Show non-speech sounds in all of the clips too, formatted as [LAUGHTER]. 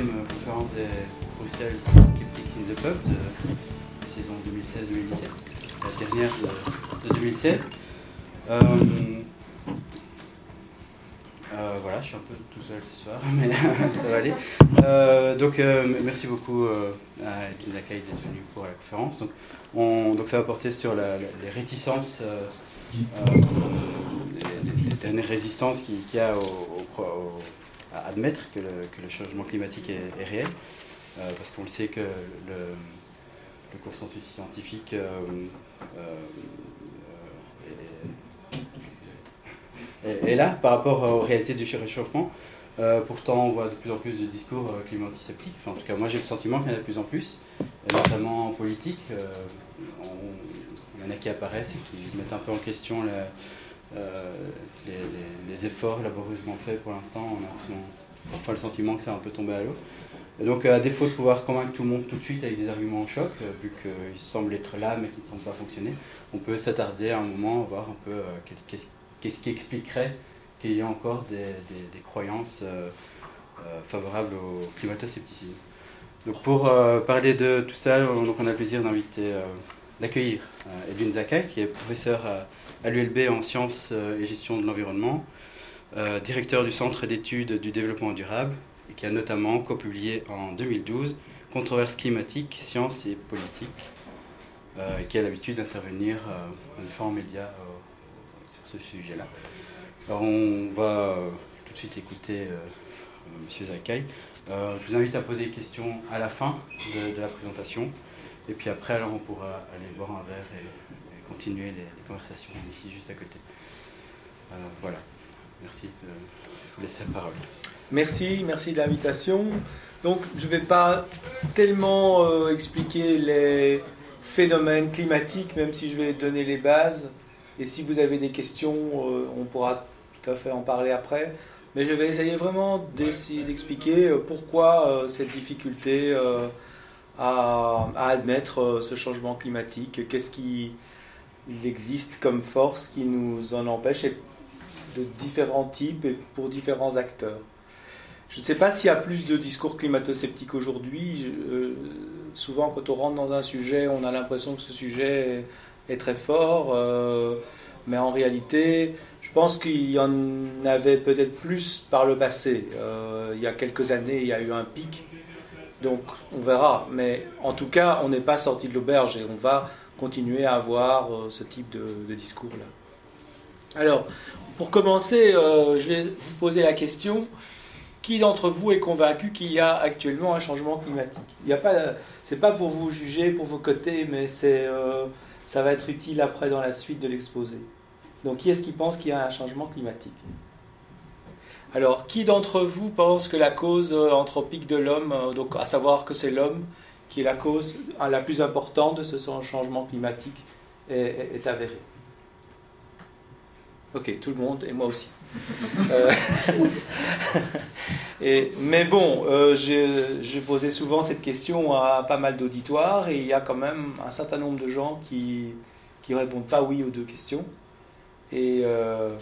quatrième conférence des Bruxelles Skeptics in the Pub de la saison 2016-2017, la dernière de, 2016. Euh, voilà, je suis un peu tout seul ce soir, [LAUGHS] mais ça va aller. donc, merci beaucoup à Lacaille d'être venu pour la conférence. Donc, ça va porter sur les réticences dernière résistance qu'il y a à admettre que le, changement climatique est, réel, euh, parce qu'on le sait que le, consensus scientifique euh, euh, est, là par rapport aux réalités du réchauffement. pourtant, on voit de plus en plus de discours climato-sceptiques. en tout cas, moi j'ai le sentiment qu'il y en a de plus en plus, notamment en politique. il y en a qui apparaissent et qui mettent un peu en question la, euh, les, efforts laborieusement faits pour l'instant, on a parfois le sentiment que c'est un peu tombé à l'eau. Et donc, à défaut de pouvoir convaincre tout le monde tout de suite avec des arguments en choc, euh, vu qu'ils semblent être là mais qu'ils ne semblent pas fonctionner, on peut s'attarder un moment, voir un peu euh, qu'est-ce qui expliquerait qu'il y a encore des, croyances favorables au climato-scepticisme. Donc, pour parler de tout ça, donc on a le plaisir d'accueillir Edwin Zakai, qui est professeur à à l'ULB en sciences euh, et gestion de l'environnement, euh, directeur du Centre d'études du développement durable, et qui a notamment co-publié en 2012 Controverses climatiques, sciences et politiques, euh, et qui a l'habitude d'intervenir dans différents médias sur ce sujet-là. Alors on va tout de suite écouter M. Zakai. je vous invite à poser des questions à la fin de, la présentation. Et puis après, alors on pourra aller boire un verre et continuer les, conversations ici, juste à côté. Euh, voilà. Merci. Euh, je vous laisse la parole. Merci, merci de l'invitation. Donc, je ne vais pas tellement euh, expliquer les phénomènes climatiques, même si je vais donner les bases. Et si vous avez des questions, on pourra tout à fait en parler après. Mais je vais essayer vraiment d'expliquer pourquoi cette difficulté à, admettre ce changement climatique. Qu'est-ce qui, il existe comme force qui nous en empêche de différents types et pour différents acteurs. Je ne sais pas s'il y a plus de discours climato-sceptiques aujourd'hui. Euh, souvent, quand on rentre dans un sujet, on a l'impression que ce sujet est, très fort. Euh, mais en réalité, je pense qu'il y en avait peut-être plus par le passé. Euh, il y a quelques années, il y a eu un pic. Donc, on verra. Mais en tout cas, on n'est pas sorti de l'auberge et on va continuer à avoir euh, ce type de, discours-là. Alors, pour commencer, euh, je vais vous poser la question qui d'entre vous est convaincu qu'il y a actuellement un changement climatique? Il y a pas, c'est pas pour vous juger, pour vos côtés, mais c'est, euh, ça va être utile après dans la suite de l'exposé. Donc, qui est-ce qui pense qu'il y a un changement climatique? Alors, qui d'entre vous pense que la cause anthropique de l'homme, donc à savoir que c'est l'homme qui est la cause la plus importante de ce changement climatique, est, avérée. Ok, tout le monde et moi aussi. [LAUGHS] Euh, [LAUGHS] et, mais bon, euh, j'ai posé souvent cette question à pas mal d'auditoires et il y a quand même un certain nombre de gens qui qui répondent pas oui aux deux questions. Et euh,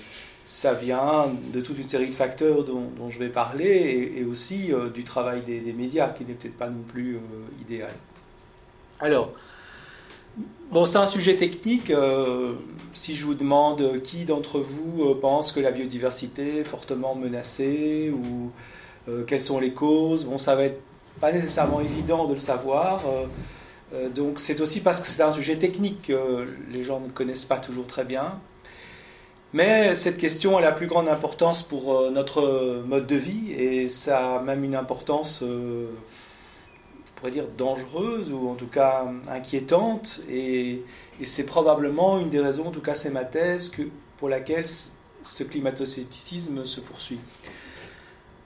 ça vient de toute une série de facteurs dont, je vais parler et, aussi euh, du travail des, médias qui n'est peut-être pas non plus euh, idéal. Alors, bon, c'est un sujet technique. Euh, si je vous demande qui d'entre vous pense que la biodiversité est fortement menacée ou quelles sont les causes, bon, ça va être pas nécessairement évident de le savoir. donc, c'est aussi parce que c'est un sujet technique que les gens ne connaissent pas toujours très bien. Mais cette question a la plus grande importance pour euh, notre mode de vie et ça a même une importance, euh, on pourrait dire, dangereuse ou en tout cas inquiétante. Et, c'est probablement une des raisons, en tout cas c'est ma thèse, que, pour laquelle ce climato-scepticisme se poursuit.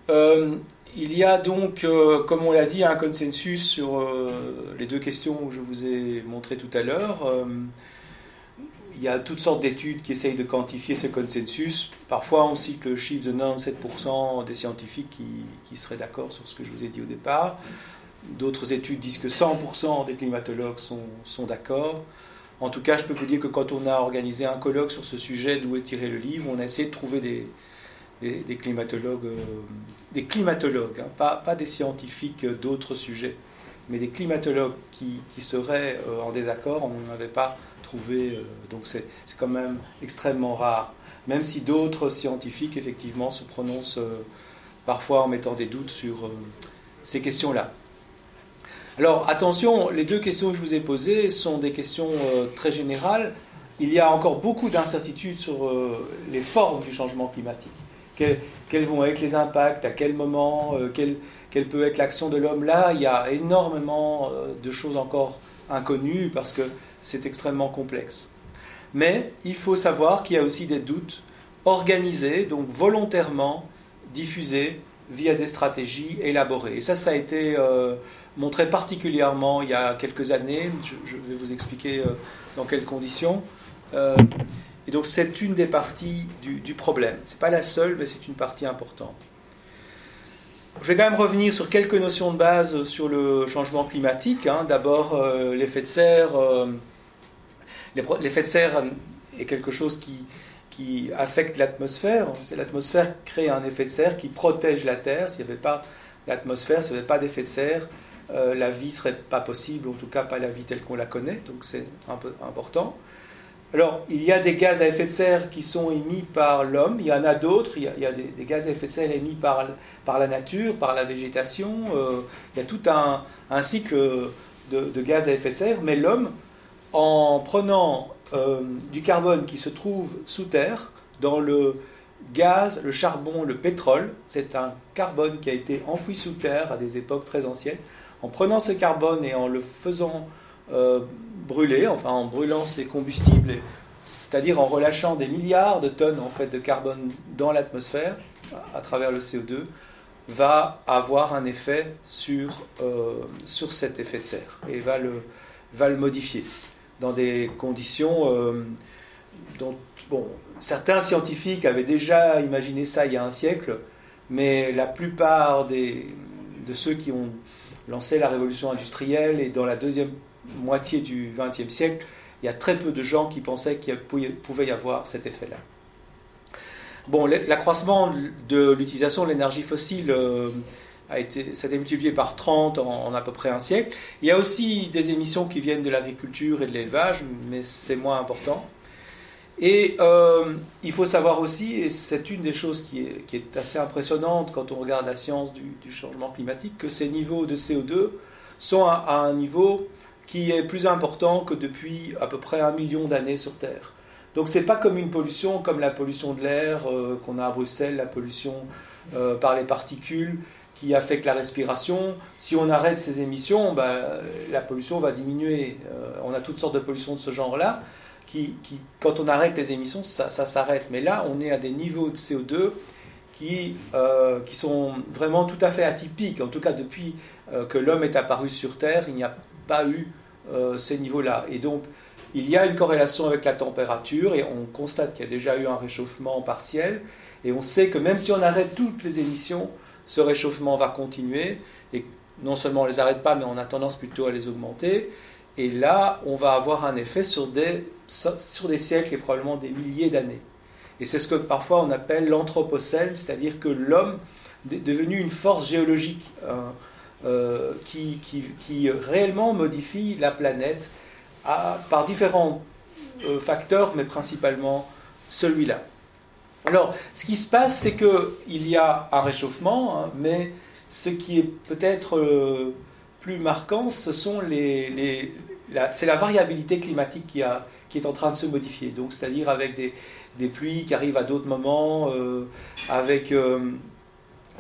Euh, il y a donc, comme on l'a dit, un consensus sur les deux questions que je vous ai montrées tout à l'heure il y a toutes sortes d'études qui essayent de quantifier ce consensus. Parfois, on cite le chiffre de 97% des scientifiques qui, seraient d'accord sur ce que je vous ai dit au départ. D'autres études disent que 100% des climatologues sont, d'accord. En tout cas, je peux vous dire que quand on a organisé un colloque sur ce sujet, d'où est tiré le livre, on a essayé de trouver des, des, climatologues, des climatologues hein, pas, pas, des scientifiques d'autres sujets, mais des climatologues qui, qui seraient en désaccord, on n'en avait pas trouvé, donc c'est quand même extrêmement rare, même si d'autres scientifiques effectivement se prononcent parfois en mettant des doutes sur ces questions-là. Alors attention, les deux questions que je vous ai posées sont des questions euh, très générales. Il y a encore beaucoup d'incertitudes sur euh, les formes du changement climatique. quels vont être les impacts, à quel moment, euh, quelle, peut être l'action de l'homme Là, il y a énormément de choses encore inconnues parce que c'est extrêmement complexe. Mais il faut savoir qu'il y a aussi des doutes organisés, donc volontairement diffusés via des stratégies élaborées. Et ça, ça a été montré particulièrement il y a quelques années. Je, vais vous expliquer euh, dans quelles conditions. Euh, et donc c'est une des parties du, problème. Ce n'est pas la seule, mais c'est une partie importante. Je vais quand même revenir sur quelques notions de base sur le changement climatique. Hein. D'abord, euh, l'effet de serre. L'effet de serre est quelque chose qui, qui affecte l'atmosphère. C'est l'atmosphère crée un effet de serre qui protège la Terre. S'il n'y avait pas l'atmosphère, s'il n'y avait pas d'effet de serre, euh, la vie serait pas possible, en tout cas pas la vie telle qu'on la connaît, donc c'est un peu important. Alors, il y a des gaz à effet de serre qui sont émis par l'homme, il y en a d'autres, il y a, des, gaz à effet de serre émis par, par la nature, par la végétation, euh, il y a tout un, cycle de, gaz à effet de serre, mais l'homme, en prenant euh, du carbone qui se trouve sous terre, dans le gaz, le charbon, le pétrole, c'est un carbone qui a été enfoui sous terre à des époques très anciennes, en prenant ce carbone et en le faisant euh, brûler, enfin en brûlant ces combustibles, c'est-à-dire en relâchant des milliards de tonnes en fait de carbone dans l'atmosphère à travers le CO2, va avoir un effet sur, euh, sur cet effet de serre et va le, va le modifier dans des conditions euh, dont bon, certains scientifiques avaient déjà imaginé ça il y a un siècle, mais la plupart des, de ceux qui ont lancé la révolution industrielle et dans la deuxième moitié du XXe siècle, il y a très peu de gens qui pensaient qu'il pouvait y avoir cet effet-là. Bon, l'accroissement de l'utilisation de l'énergie fossile euh, a ça a été multiplié par 30 en, à peu près un siècle. Il y a aussi des émissions qui viennent de l'agriculture et de l'élevage, mais c'est moins important. Et euh, il faut savoir aussi, et c'est une des choses qui est, assez impressionnante quand on regarde la science du, changement climatique, que ces niveaux de CO2 sont à, un niveau qui est plus important que depuis à peu près un million d'années sur Terre. Donc ce n'est pas comme une pollution, comme la pollution de l'air euh, qu'on a à Bruxelles, la pollution euh, par les particules qui affecte la respiration. Si on arrête ces émissions, ben, la pollution va diminuer. on a toutes sortes de pollutions de ce genre-là qui, quand on arrête les émissions, ça, s'arrête. Mais là, on est à des niveaux de CO2 qui, euh, qui sont vraiment tout à fait atypiques. En tout cas, depuis euh, que l'homme est apparu sur Terre, il n'y a pas eu euh, ces niveaux-là. Et donc, il y a une corrélation avec la température et on constate qu'il y a déjà eu un réchauffement partiel. Et on sait que même si on arrête toutes les émissions, ce réchauffement va continuer. Et non seulement on ne les arrête pas, mais on a tendance plutôt à les augmenter. Et là, on va avoir un effet sur des, siècles et probablement des milliers d'années. Et c'est ce que parfois on appelle l'anthropocène, c'est-à-dire que l'homme est devenu une force géologique hein, euh, qui, qui, réellement modifie la planète par différents euh, facteurs, mais principalement celui-là. Alors, ce qui se passe, c'est qu'il y a un réchauffement, hein, mais ce qui est peut-être euh, plus marquant, c'est la variabilité climatique qui, est en train de se modifier. Donc, c'est-à-dire avec des, pluies qui arrivent à d'autres moments, euh, avec euh,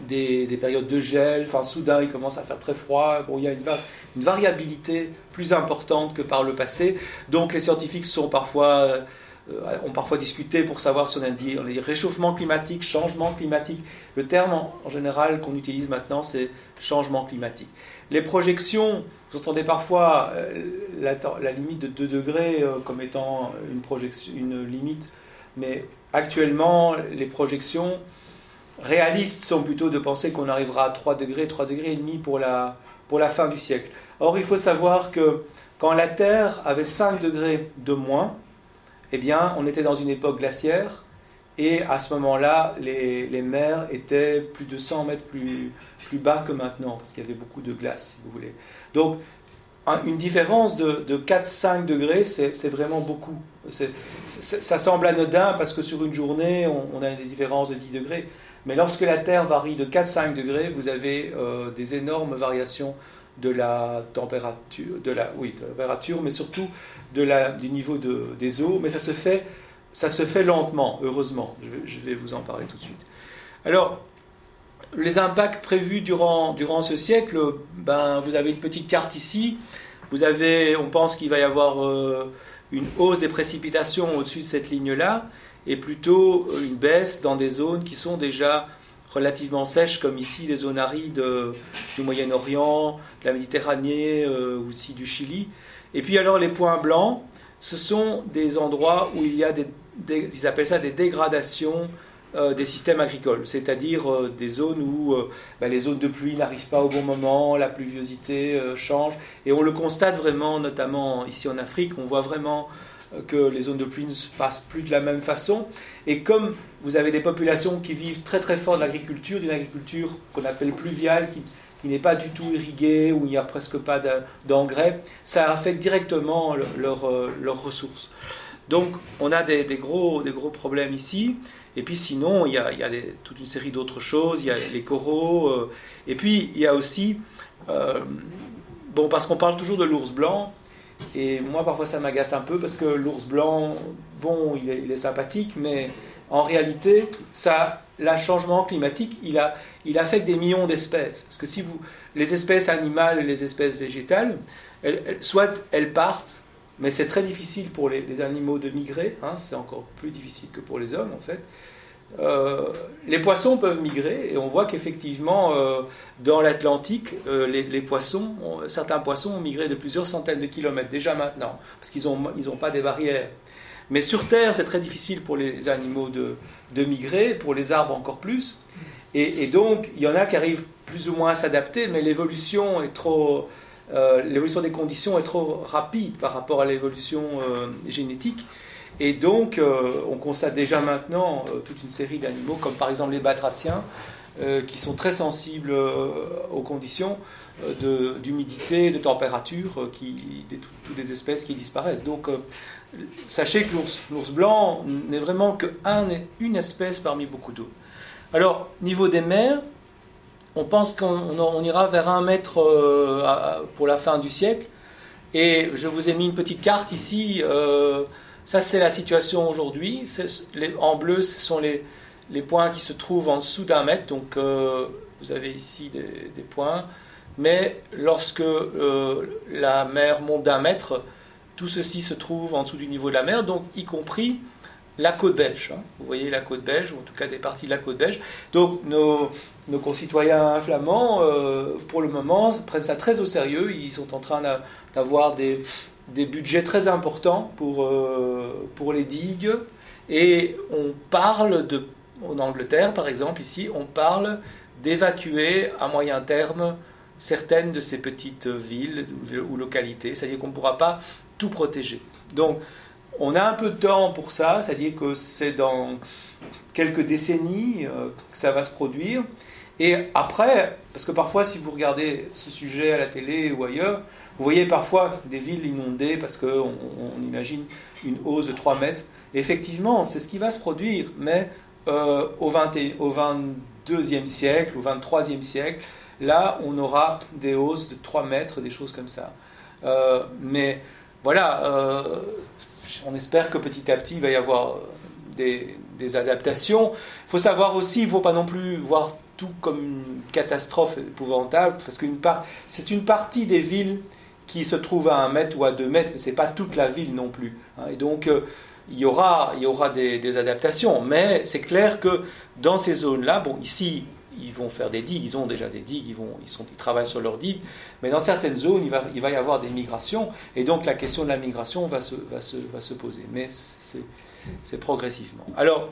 des, des, périodes de gel. Enfin, soudain, il commence à faire très froid. Bon, il y a une, variabilité plus importante que par le passé. Donc, les scientifiques sont parfois ont parfois discuté pour savoir si on a dit on réchauffement climatique, changement climatique. Le terme en, général qu'on utilise maintenant, c'est changement climatique. Les projections, vous entendez parfois euh, la, limite de 2 degrés euh, comme étant une, projection, une limite, mais actuellement, les projections réalistes sont plutôt de penser qu'on arrivera à 3 degrés, 3 degrés et demi pour la, pour la fin du siècle. Or, il faut savoir que quand la Terre avait 5 degrés de moins, eh bien, on était dans une époque glaciaire Et à ce moment-là, les, les, mers étaient plus de 100 mètres plus, plus bas que maintenant, parce qu'il y avait beaucoup de glace, si vous voulez. Donc, une différence de, de 4-5 degrés, c'est vraiment beaucoup. ça semble anodin parce que sur une journée, on, a des différences de 10 degrés. Mais lorsque la Terre varie de 4-5 degrés, vous avez euh, des énormes variations de la température, de la, oui, température, mais surtout de la, du niveau de, des eaux. Mais ça se fait, ça se fait lentement, heureusement. Je vais, vous en parler tout de suite. Alors, les impacts prévus durant, durant ce siècle, ben, vous avez une petite carte ici. Vous avez, on pense qu'il va y avoir euh, une hausse des précipitations au-dessus de cette ligne-là, et plutôt une baisse dans des zones qui sont déjà relativement sèches, comme ici les zones arides euh, du Moyen-Orient, de la Méditerranée, euh, aussi du Chili. Et puis alors les points blancs, ce sont des endroits où il y a des, ils appellent ça des dégradations euh, des systèmes agricoles, c'est-à-dire des zones où bah, les zones de pluie n'arrivent pas au bon moment, la pluviosité change, et on le constate vraiment, notamment ici en Afrique, on voit vraiment que les zones de pluie ne se passent plus de la même façon, et comme vous avez des populations qui vivent très très fort de l'agriculture, d'une agriculture qu'on appelle pluviale, qui, n'est pas du tout irriguée, où il n'y a presque pas d'engrais, ça affecte directement leurs ressources. Donc on a des, gros, des gros problèmes ici. Et puis sinon, il y a, toute une série d'autres choses. Il y a les coraux. Euh, et puis il y a aussi, euh, bon, parce qu'on parle toujours de l'ours blanc. Et moi, parfois, ça m'agace un peu parce que l'ours blanc, bon, il est, sympathique, mais en réalité, ça, le changement climatique, il, a, il affecte des millions d'espèces. Parce que si vous, les espèces animales et les espèces végétales, soit elles partent, mais c'est très difficile pour les, animaux de migrer, hein, c'est encore plus difficile que pour les hommes en fait. Euh, les poissons peuvent migrer et on voit qu'effectivement euh, dans l'Atlantique, euh, les, poissons, certains poissons ont migré de plusieurs centaines de kilomètres déjà maintenant parce qu'ils n'ont pas des barrières. Mais sur Terre, c'est très difficile pour les animaux de, migrer, pour les arbres encore plus. Et, donc, il y en a qui arrivent plus ou moins à s'adapter, mais l'évolution des conditions est trop rapide par rapport à l'évolution génétique. Et donc, euh, on constate déjà maintenant toute une série d'animaux, comme par exemple les batraciens, qui sont très sensibles aux conditions d'humidité, de, température, qui, toutes des espèces qui disparaissent. Donc, sachez que l'ours blanc n'est vraiment qu'une espèce parmi beaucoup d'autres. Alors, niveau des mers, on pense qu'on ira vers un mètre euh, pour la fin du siècle. Et je vous ai mis une petite carte ici. Euh, ça, c'est la situation aujourd'hui. En bleu, ce sont les, points qui se trouvent en dessous d'un mètre. Donc, euh, vous avez ici des, points. Mais lorsque la mer monte d'un mètre, tout ceci se trouve en dessous du niveau de la mer, donc y compris la côte belge. Hein. Vous voyez la côte belge, ou en tout cas des parties de la côte belge. Donc nos, concitoyens flamands, euh, pour le moment, prennent ça très au sérieux. Ils sont en train d'avoir des, budgets très importants pour, euh, pour les digues. Et on parle de, en Angleterre par exemple, ici, on parle d'évacuer à moyen terme certaines de ces petites villes ou localités. C'est-à-dire qu'on ne pourra pas tout protéger. Donc, on a un peu de temps pour ça, c'est-à-dire que c'est dans quelques décennies euh, que ça va se produire. Et après, parce que parfois, si vous regardez ce sujet à la télé ou ailleurs, vous voyez parfois des villes inondées parce qu'on on imagine une hausse de 3 mètres. effectivement, c'est ce qui va se produire, mais euh, au, 20 au 22e siècle, au 23e siècle, là, on aura des hausses de 3 mètres, des choses comme ça. Euh, mais voilà, on espère que petit à petit, il va y avoir euh, des, adaptations. Il faut savoir aussi, il ne faut pas non plus voir tout comme une catastrophe épouvantable, parce que c'est une partie des villes qui se trouvent à un mètre ou à deux mètres, mais ce n'est pas toute la ville non plus. Hein. Et donc, euh, il y aura, il y aura des, des adaptations, mais c'est clair que dans ces zones-là, bon, ici, ils vont faire des digues, ils ont déjà des digues, ils, vont, ils, sont, ils travaillent sur leurs digues, mais dans certaines zones, il va, il va y avoir des migrations, et donc la question de la migration va se, va se, va se poser, mais c'est progressivement. Alors,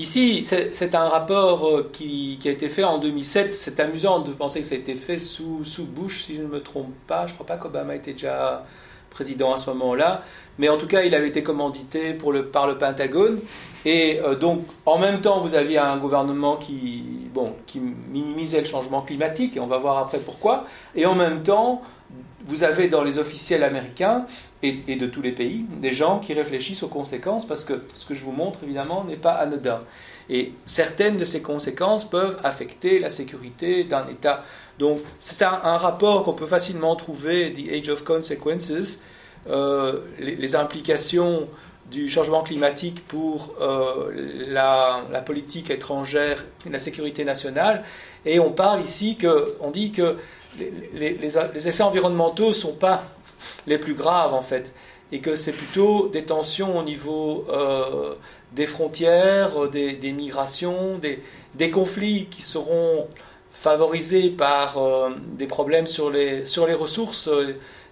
ici, c'est un rapport euh, qui, a été fait en 2007, c'est amusant de penser que ça a été fait sous, Bush, si je ne me trompe pas, je ne crois pas qu'Obama était déjà président à ce moment-là, mais en tout cas, il avait été commandité par le Pentagone. Et euh, donc, en même temps, vous aviez un gouvernement qui, bon, qui minimisait le changement climatique, et on va voir après pourquoi. Et en même temps, vous avez dans les officiels américains et, de tous les pays des gens qui réfléchissent aux conséquences, parce que ce que je vous montre, évidemment, n'est pas anodin. Et certaines de ces conséquences peuvent affecter la sécurité d'un État. Donc, c'est un, rapport qu'on peut facilement trouver, The Age of Consequences, euh, les, implications du changement climatique pour euh, la, politique étrangère, la sécurité nationale. Et on parle ici que, on dit que les, effets environnementaux ne sont pas les plus graves en fait, et que c'est plutôt des tensions au niveau euh, des frontières, des, migrations, des, des, conflits qui seront favorisés par euh, des problèmes sur les, sur les ressources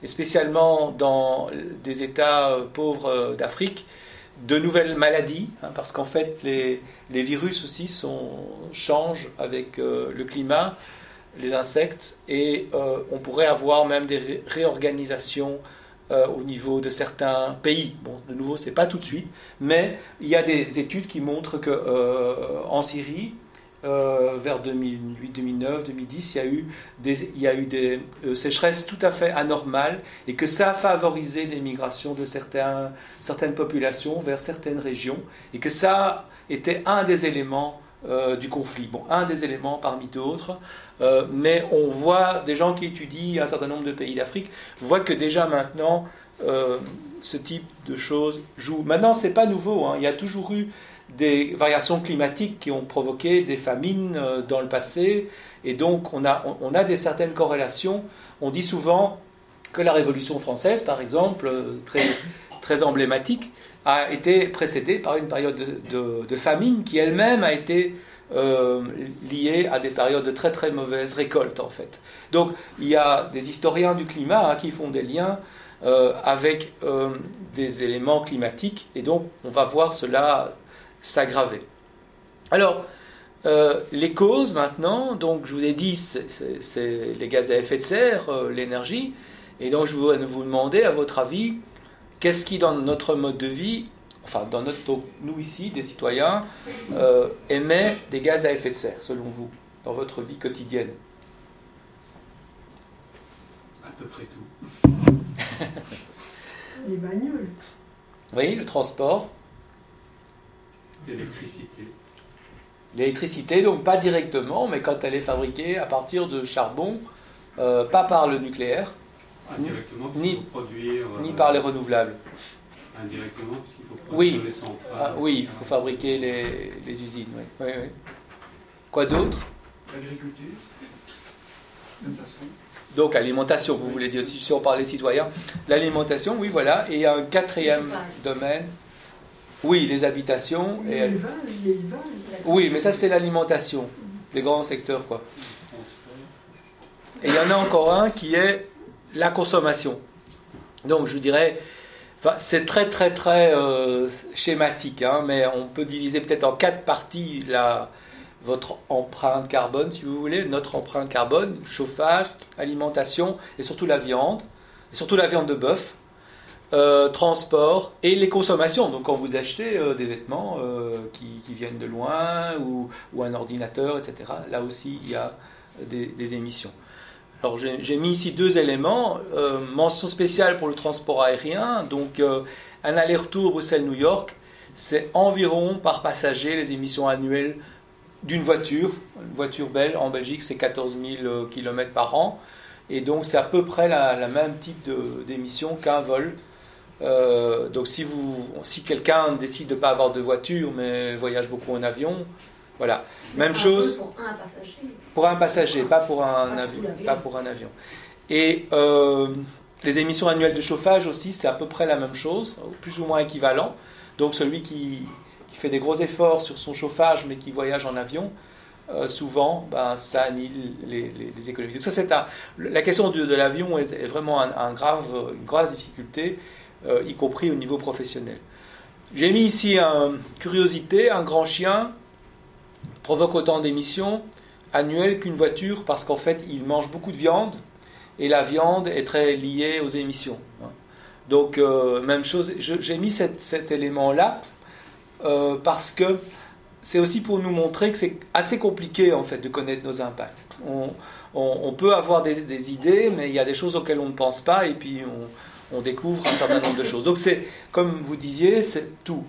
et spécialement dans des États euh, pauvres euh, d'Afrique, de nouvelles maladies, hein, parce qu'en fait les, les, virus aussi sont, changent avec euh, le climat, les insectes, et on pourrait avoir même des ré réorganisations au niveau de certains pays. Bon, de nouveau, c'est pas tout de suite, mais il y a des études qui montrent que en Syrie, euh, vers 2008, 2009, 2010, il y a eu des, il y a eu des euh, sécheresses tout à fait anormales et que ça a favorisé des migrations de certaines populations vers certaines régions et que ça était un des éléments euh, du conflit. Bon, un des éléments parmi d'autres, mais on voit des gens qui étudient un certain nombre de pays d'Afrique voient que déjà maintenant ce type de choses joue. Maintenant, c'est pas nouveau. Hein. Il y a toujours eu des variations climatiques qui ont provoqué des famines euh, dans le passé. Et donc, on a, on a des certaines corrélations. On dit souvent que la Révolution française, par exemple, euh, très, très emblématique, a été précédée par une période de, de, famine qui elle-même a été euh, liée à des périodes de très très mauvaises récoltes, en fait. Donc, il y a des historiens du climat hein, qui font des liens euh, avec des éléments climatiques, et donc on va voir cela s'aggraver. Alors, euh, les causes maintenant, donc je vous ai dit, c'est les gaz à effet de serre, euh, l'énergie, et donc je voudrais vous demander, à votre avis, qu'est-ce qui dans notre mode de vie, enfin dans notre, nous ici, des citoyens, euh, émet des gaz à effet de serre, selon vous, dans votre vie quotidienne? À peu près tout. Les bagnoles. Oui, le transport. L'électricité. L'électricité, donc pas directement, mais quand elle est fabriquée à partir de charbon, euh, pas par le nucléaire, Indirectement, Ni- puisqu'il faut produire. euh, ni par les renouvelables. Indirectement, puisqu'il faut produire Oui. les centrales. Ah, oui, il faut fabriquer les, les usines. Oui. Oui, oui. Quoi d'autre? L'agriculture. Donc l'alimentation, vous voulez dire, si si on parlait de citoyens, l'alimentation, oui, voilà. Et il y a un quatrième domaine, oui, les habitations. Et, L'élevage, l'élevage. oui, mais ça c'est l'alimentation, les grands secteurs, quoi. Et il y en a encore un qui est la consommation. Donc je dirais, enfin, c'est très très très euh, schématique, hein, mais on peut diviser peut-être en quatre parties la, votre empreinte carbone, si vous voulez, notre empreinte carbone, chauffage, alimentation et surtout la viande, et surtout la viande de bœuf, euh, transport et les consommations. Donc quand vous achetez euh, des vêtements euh, qui, viennent de loin ou, un ordinateur, etc., là aussi il y a des, émissions. Alors j'ai mis ici deux éléments. Mention spéciale pour le transport aérien. Donc un aller-retour Bruxelles-New York, c'est environ par passager les émissions annuelles d'une voiture. Une voiture belle en Belgique, c'est 14 000 km par an. Et donc c'est à peu près la, la même type d'émission qu'un vol. Euh, donc si, vous, si quelqu'un décide de ne pas avoir de voiture mais voyage beaucoup en avion, voilà. Même chose Pour un passager. pour un passager, pas pour un, Pas avion, pas pour un avion. Et euh, les émissions annuelles de chauffage aussi, c'est à peu près la même chose, plus ou moins équivalent. Donc celui qui, qui fait des gros efforts sur son chauffage mais qui voyage en avion, euh, souvent, ben, ça annule les, les- les économies. Donc ça, c'est un- la question de, de l'avion est, est vraiment un, un grave, une grave difficulté, euh, y compris au niveau professionnel. J'ai mis ici une curiosité, un grand chien provoque autant d'émissions annuelles qu'une voiture parce qu'en fait, il mange beaucoup de viande et la viande est très liée aux émissions. hein. Donc, euh, même chose, j'ai mis cet, élément-là euh, parce que c'est aussi pour nous montrer que c'est assez compliqué en fait de connaître nos impacts. On peut avoir des, des idées, mais il y a des choses auxquelles on ne pense pas et puis on, on découvre un certain nombre de choses. Donc c'est, comme vous disiez, c'est tout.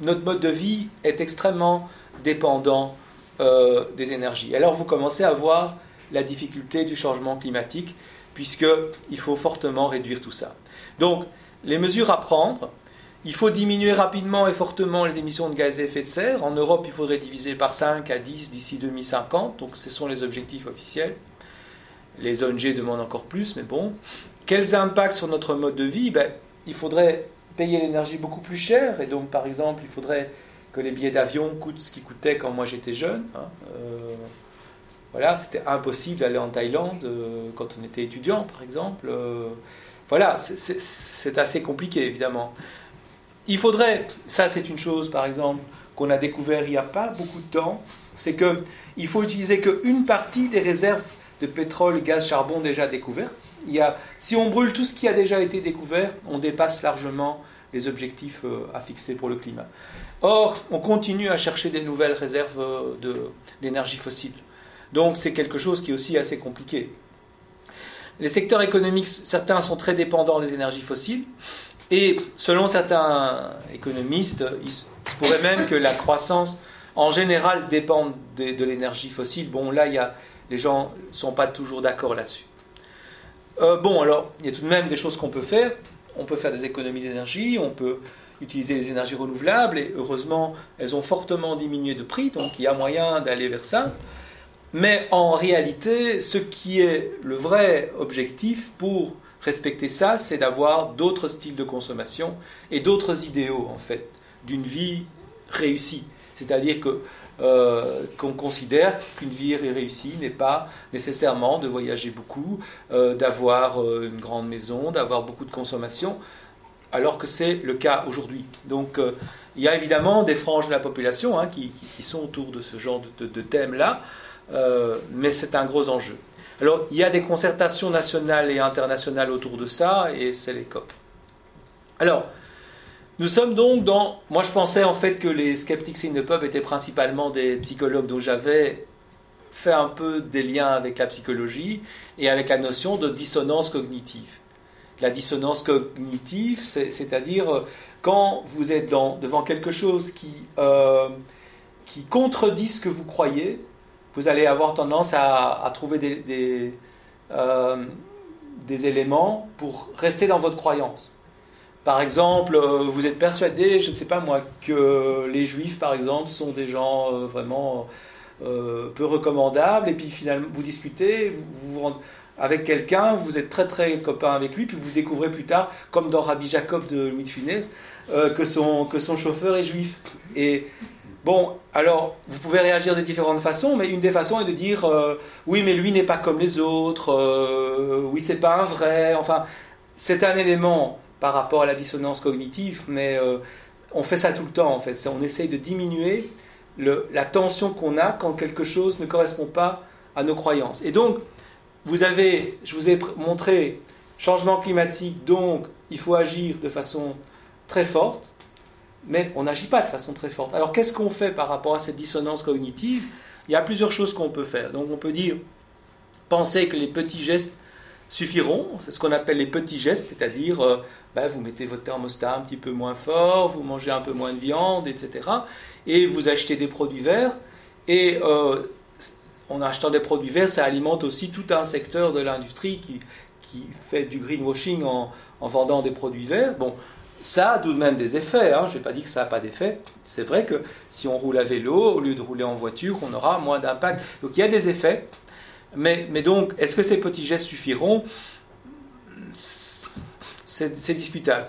Notre mode de vie est extrêmement dépendant euh, des énergies. Alors vous commencez à voir la difficulté du changement climatique, puisqu'il faut fortement réduire tout ça. Donc, les mesures à prendre, il faut diminuer rapidement et fortement les émissions de gaz à effet de serre. En Europe, il faudrait diviser par 5 à 10 d'ici 2050, donc ce sont les objectifs officiels. Les ONG demandent encore plus, mais bon. Quels impacts sur notre mode de vie ben, Il faudrait payer l'énergie beaucoup plus cher, et donc par exemple, il faudrait que les billets d'avion coûtent ce qu'ils coûtaient quand moi j'étais jeune. hein. Euh, voilà, c'était impossible d'aller en Thaïlande euh, quand on était étudiant, par exemple. Euh, voilà, c'est- assez compliqué, évidemment. Il faudrait, ça c'est une chose, par exemple, qu'on a découvert il n'y a pas beaucoup de temps, c'est que il faut utiliser qu'une partie des réserves de pétrole, gaz, charbon déjà découvertes. Il y a, si on brûle tout ce qui a déjà été découvert, on dépasse largement les objectifs euh, à fixer pour le climat. Or, on continue à chercher des nouvelles réserves euh, d'énergie fossile. Donc c'est quelque chose qui est aussi assez compliqué. Les secteurs économiques, certains sont très dépendants des énergies fossiles, et selon certains économistes, il se pourrait même que la croissance en général dépende de, de l'énergie fossile. Bon, là, il y a, les gens ne sont pas toujours d'accord là-dessus. Euh, bon, alors, il y a tout de même des choses qu'on peut faire. On peut faire des économies d'énergie, on peut utiliser les énergies renouvelables, et heureusement, elles ont fortement diminué de prix, donc il y a moyen d'aller vers ça. Mais en réalité, ce qui est le vrai objectif pour respecter ça, c'est d'avoir d'autres styles de consommation et d'autres idéaux, en fait, d'une vie réussie. C'est-à-dire que euh, qu'on considère qu'une vie réussie n'est pas nécessairement de voyager beaucoup, euh, d'avoir euh, une grande maison, d'avoir beaucoup de consommation, alors que c'est le cas aujourd'hui. Donc il y a évidemment des franges de la population hein, qui, sont autour de ce genre de, de- de thème-là, mais c'est un gros enjeu. Alors il y a des concertations nationales et internationales autour de ça, et c'est les COP. Alors, nous sommes donc dans. Moi, je pensais en fait que les Skeptics in the Pub étaient principalement des psychologues dont j'avais fait un peu des liens avec la psychologie et avec la notion de dissonance cognitive. La dissonance cognitive, c'est- c'est-à-dire euh, quand vous êtes devant quelque chose qui, euh, qui contredit ce que vous croyez, vous allez avoir tendance à, trouver euh, des éléments pour rester dans votre croyance. Par exemple, euh, vous êtes persuadé, je ne sais pas moi, que les juifs, par exemple, sont des gens euh, vraiment euh, peu recommandables, et puis finalement, vous discutez, vous vous rendez- avec quelqu'un, vous êtes très très copain avec lui, puis vous découvrez plus tard, comme dans Rabbi Jacob de Louis de Funès, que, son, que son chauffeur est juif. Et bon, alors, vous pouvez réagir de différentes façons, mais une des façons est de dire, oui, mais lui n'est pas comme les autres, euh, oui, c'est pas un vrai, enfin, c'est un élément par rapport à la dissonance cognitive, mais euh, on fait ça tout le temps en fait. On essaye de diminuer la tension qu'on a quand quelque chose ne correspond pas à nos croyances. Et donc, vous avez, je vous ai montré changement climatique, donc il faut agir de façon très forte, mais on n'agit pas de façon très forte. Alors qu'est-ce qu'on fait par rapport à cette dissonance cognitive? Il y a plusieurs choses qu'on peut faire. Donc on peut dire, penser que les petits gestes suffiront, c'est ce qu'on appelle les petits gestes, c'est-à-dire euh, ben, vous mettez votre thermostat un petit peu moins fort, vous mangez un peu moins de viande, etc. Et vous achetez des produits verts. Et euh, en achetant des produits verts, ça alimente aussi tout un secteur de l'industrie qui, qui fait du greenwashing en, en vendant des produits verts. Bon, ça a tout de même des effets. Hein. Je n'ai pas dit que ça n'a pas d'effet. C'est vrai que si on roule à vélo, au lieu de rouler en voiture, on aura moins d'impact. Donc il y a des effets. Mais, mais donc, est-ce que ces petits gestes suffiront? C'est discutable.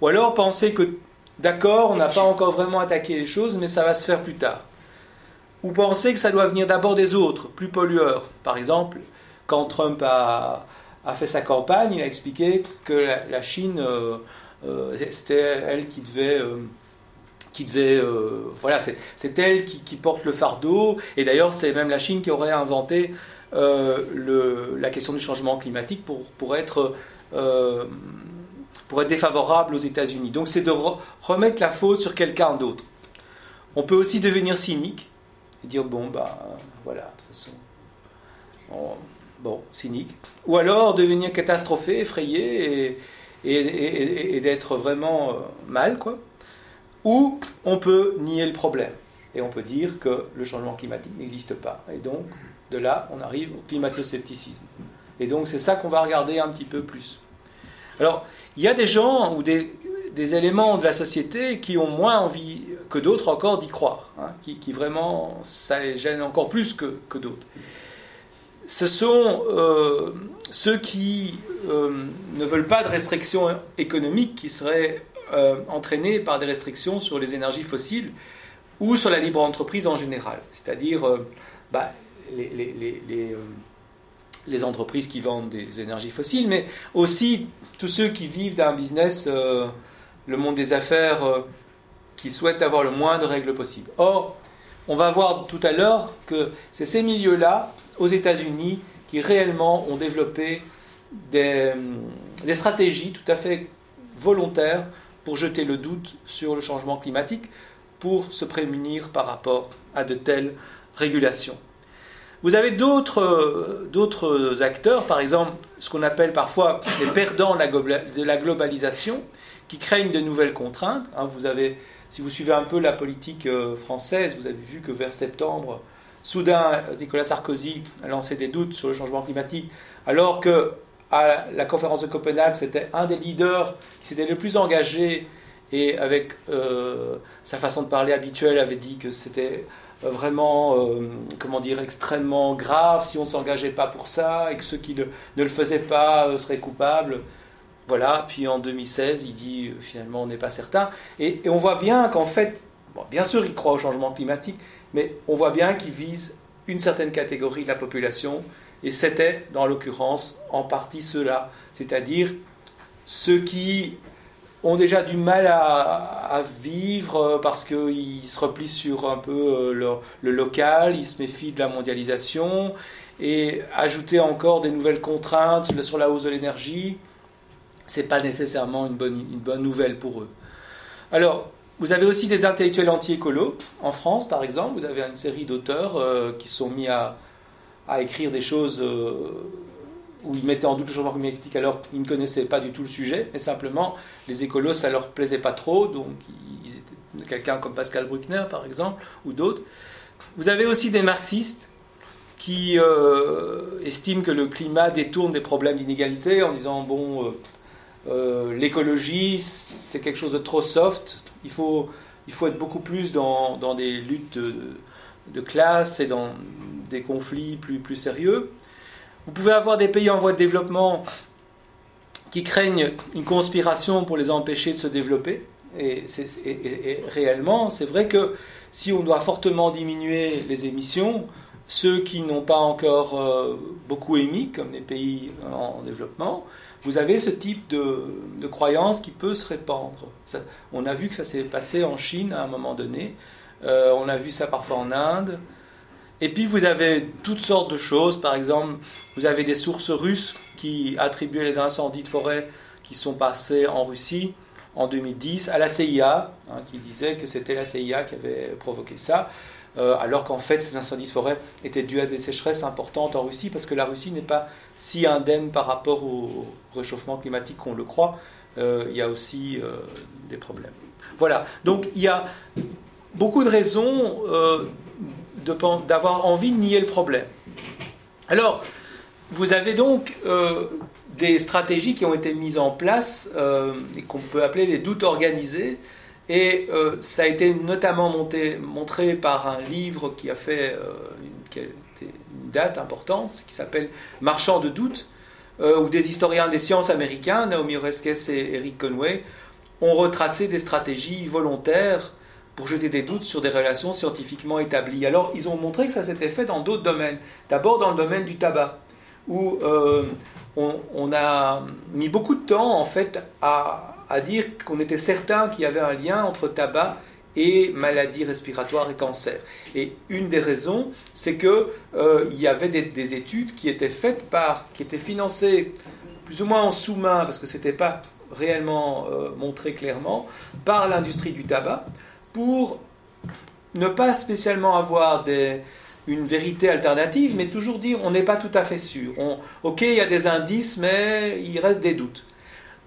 Ou alors penser que, d'accord, on n'a pas encore vraiment attaqué les choses, mais ça va se faire plus tard. Ou penser que ça doit venir d'abord des autres, plus pollueurs. Par exemple, quand Trump a, fait sa campagne, il a expliqué que la, Chine, euh, euh, c'était elle qui devait... euh, voilà, c'est elle qui, porte le fardeau, et d'ailleurs c'est même la Chine qui aurait inventé la question du changement climatique pour, être pour être défavorable aux États-Unis. Donc c'est de remettre la faute sur quelqu'un d'autre. On peut aussi devenir cynique et dire bon bah voilà de toute façon bon cynique ou alors devenir catastrophé, effrayé et, d'être vraiment euh, mal quoi. Ou on peut nier le problème et on peut dire que le changement climatique n'existe pas. Et donc de là on arrive au climato-scepticisme. Et donc c'est ça qu'on va regarder un petit peu plus. Alors il y a des gens ou des, éléments de la société qui ont moins envie que d'autres encore d'y croire, hein, qui, vraiment, ça les gêne encore plus que, d'autres. Ce sont euh, ceux qui euh, ne veulent pas de restrictions économiques qui seraient euh, entraînées par des restrictions sur les énergies fossiles ou sur la libre entreprise en général, c'est-à-dire bah, les, les, entreprises qui vendent des énergies fossiles, mais aussi tous ceux qui vivent d'un business, le monde des affaires qui souhaitent avoir le moins de règles possible. Or, on va voir tout à l'heure que c'est ces milieux-là, aux États-Unis, qui réellement ont développé des, des, stratégies tout à fait volontaires pour jeter le doute sur le changement climatique, pour se prémunir par rapport à de telles régulations. Vous avez d'autres acteurs, par exemple ce qu'on appelle parfois les perdants de la globalisation, qui craignent de nouvelles contraintes. Hein, vous avez si vous suivez un peu la politique euh, française, vous avez vu que vers septembre, soudain, Nicolas Sarkozy a lancé des doutes sur le changement climatique, alors que à la conférence de Copenhague, c'était un des leaders qui s'était le plus engagé et avec euh, sa façon de parler habituelle avait dit que c'était vraiment, euh, comment dire, extrêmement grave si on ne s'engageait pas pour ça et que ceux qui ne, le faisaient pas seraient coupables. Voilà, puis en 2016, il dit euh, finalement on n'est pas certain. Et, on voit bien qu'en fait, bien sûr il croit au changement climatique, mais on voit bien qu'il vise une certaine catégorie de la population, et c'était dans l'occurrence en partie ceux-là, c'est-à-dire ceux qui ont déjà du mal à, vivre euh, parce qu'ils se replient sur un peu euh, le, local, ils se méfient de la mondialisation, et ajouter encore des nouvelles contraintes sur la hausse de l'énergie c'est pas nécessairement une bonne, une bonne nouvelle pour eux. Alors, vous avez aussi des intellectuels anti-écolos. En France, par exemple, vous avez une série d'auteurs euh, qui sont mis à, à écrire des choses où ils mettaient en doute le changement climatique alors qu'ils ne connaissaient pas du tout le sujet, mais simplement, les écolos, ça leur plaisait pas trop, donc ils étaient quelqu'un comme Pascal Bruckner, par exemple, ou d'autres. Vous avez aussi des marxistes qui euh, estiment que le climat détourne des problèmes d'inégalité en disant, bon, euh, l'écologie, c'est quelque chose de trop soft. Il faut, il faut être beaucoup plus dans, dans des luttes de, de, classe et dans des conflits plus, plus sérieux. Vous pouvez avoir des pays en voie de développement qui craignent une conspiration pour les empêcher de se développer. Et, réellement, c'est vrai que si on doit fortement diminuer les émissions, ceux qui n'ont pas encore euh, beaucoup émis, comme les pays en développement, vous avez ce type de, croyance qui peut se répandre. on a vu que ça s'est passé en Chine à un moment donné, euh, on a vu ça parfois en Inde, et puis vous avez toutes sortes de choses, par exemple, vous avez des sources russes qui attribuaient les incendies de forêt qui sont passés en Russie en 2010 à la CIA, hein, qui disait que c'était la CIA qui avait provoqué ça. Euh, alors qu'en fait ces incendies de forêt étaient dus à des sécheresses importantes en Russie, parce que la Russie n'est pas si indemne par rapport au réchauffement climatique qu'on le croit, euh, il y a aussi euh, des problèmes. Voilà, donc il y a beaucoup de raisons d'avoir envie de nier le problème. Alors, vous avez donc des stratégies qui ont été mises en place et qu'on peut appeler les doutes organisés, et euh, ça a été notamment montré par un livre qui a fait euh, une, date importante, qui s'appelle Marchand de doute, euh, où des historiens des sciences américains, Naomi Oreskes et Eric Conway, ont retracé des stratégies volontaires pour jeter des doutes sur des relations scientifiquement établies. Alors, ils ont montré que ça s'était fait dans d'autres domaines. D'abord dans le domaine du tabac, où on, on, a mis beaucoup de temps, en fait, à à dire qu'on était certain qu'il y avait un lien entre tabac et maladies respiratoires et cancer. Et une des raisons, c'est qu'il euh, y avait des, études qui étaient faites par, qui étaient financées plus ou moins en sous-main, parce que ce n'était pas réellement euh, montré clairement par l'industrie du tabac pour ne pas spécialement avoir une vérité alternative, mais toujours dire on n'est pas tout à fait sûr. Ok, il y a des indices, mais il reste des doutes.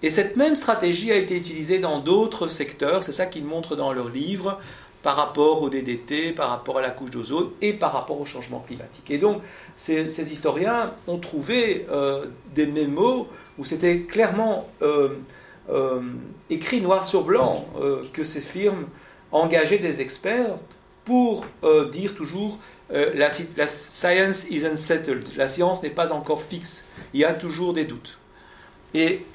Et cette même stratégie a été utilisée dans d'autres secteurs, c'est ça qu'ils montrent dans leur livre, par rapport au DDT, par rapport à la couche d'ozone et par rapport au changement climatique. Et donc, ces, historiens ont trouvé euh, des mémos où c'était clairement euh, euh, écrit noir sur blanc que ces firmes engageaient des experts pour dire toujours la, la science isn't settled, la science n'est pas encore fixe, il y a toujours des doutes. Et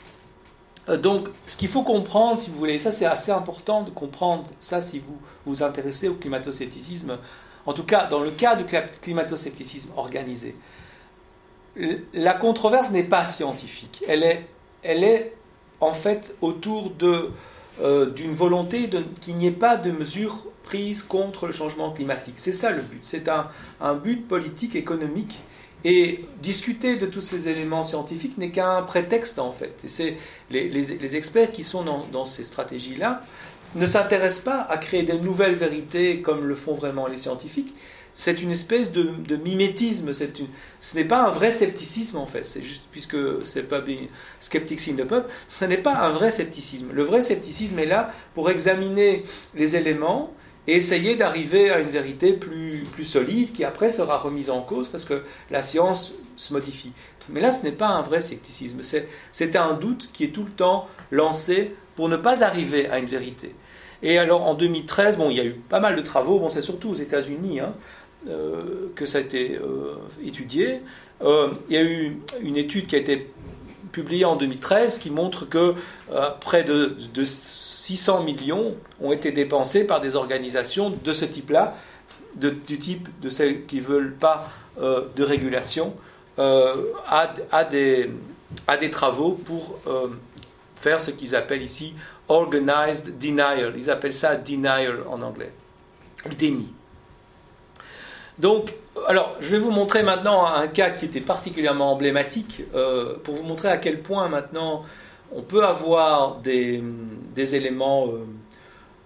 euh, donc, ce qu'il faut comprendre, si vous voulez, ça c'est assez important de comprendre ça si vous vous intéressez au climato-scepticisme, en tout cas dans le cas du climato-scepticisme organisé. La controverse n'est pas scientifique, elle est, elle est en fait autour euh, d'une volonté qu'il n'y ait pas de mesures prises contre le changement climatique. C'est ça le but, c'est un, un but politique, économique et discuter de tous ces éléments scientifiques n'est qu'un prétexte en fait. C'est les, experts qui sont dans, ces stratégies-là ne s'intéressent pas à créer de nouvelles vérités comme le font vraiment les scientifiques. C'est une espèce de, mimétisme. Une, ce n'est pas un vrai scepticisme en fait. C'est juste puisque c'est pas skeptics in the pub, ce n'est pas un vrai scepticisme. Le vrai scepticisme est là pour examiner les éléments et essayer d'arriver à une vérité plus, plus solide qui après sera remise en cause parce que la science se modifie. Mais là, ce n'est pas un vrai scepticisme, c'est un doute qui est tout le temps lancé pour ne pas arriver à une vérité. Et alors en 2013, bon, il y a eu pas mal de travaux, bon, c'est surtout aux États-Unis hein, euh, que ça a été euh, étudié. Euh, il y a eu une étude qui a été publiée en 2013 qui montre que près de, de 600 millions ont été dépensés par des organisations de ce type-là, du type de celles qui ne veulent pas de régulation, à, des, travaux pour faire ce qu'ils appellent ici organized denial. Ils appellent ça denial en anglais, le déni. Donc, alors, je vais vous montrer maintenant un cas qui était particulièrement emblématique pour vous montrer à quel point maintenant on peut avoir des, éléments euh,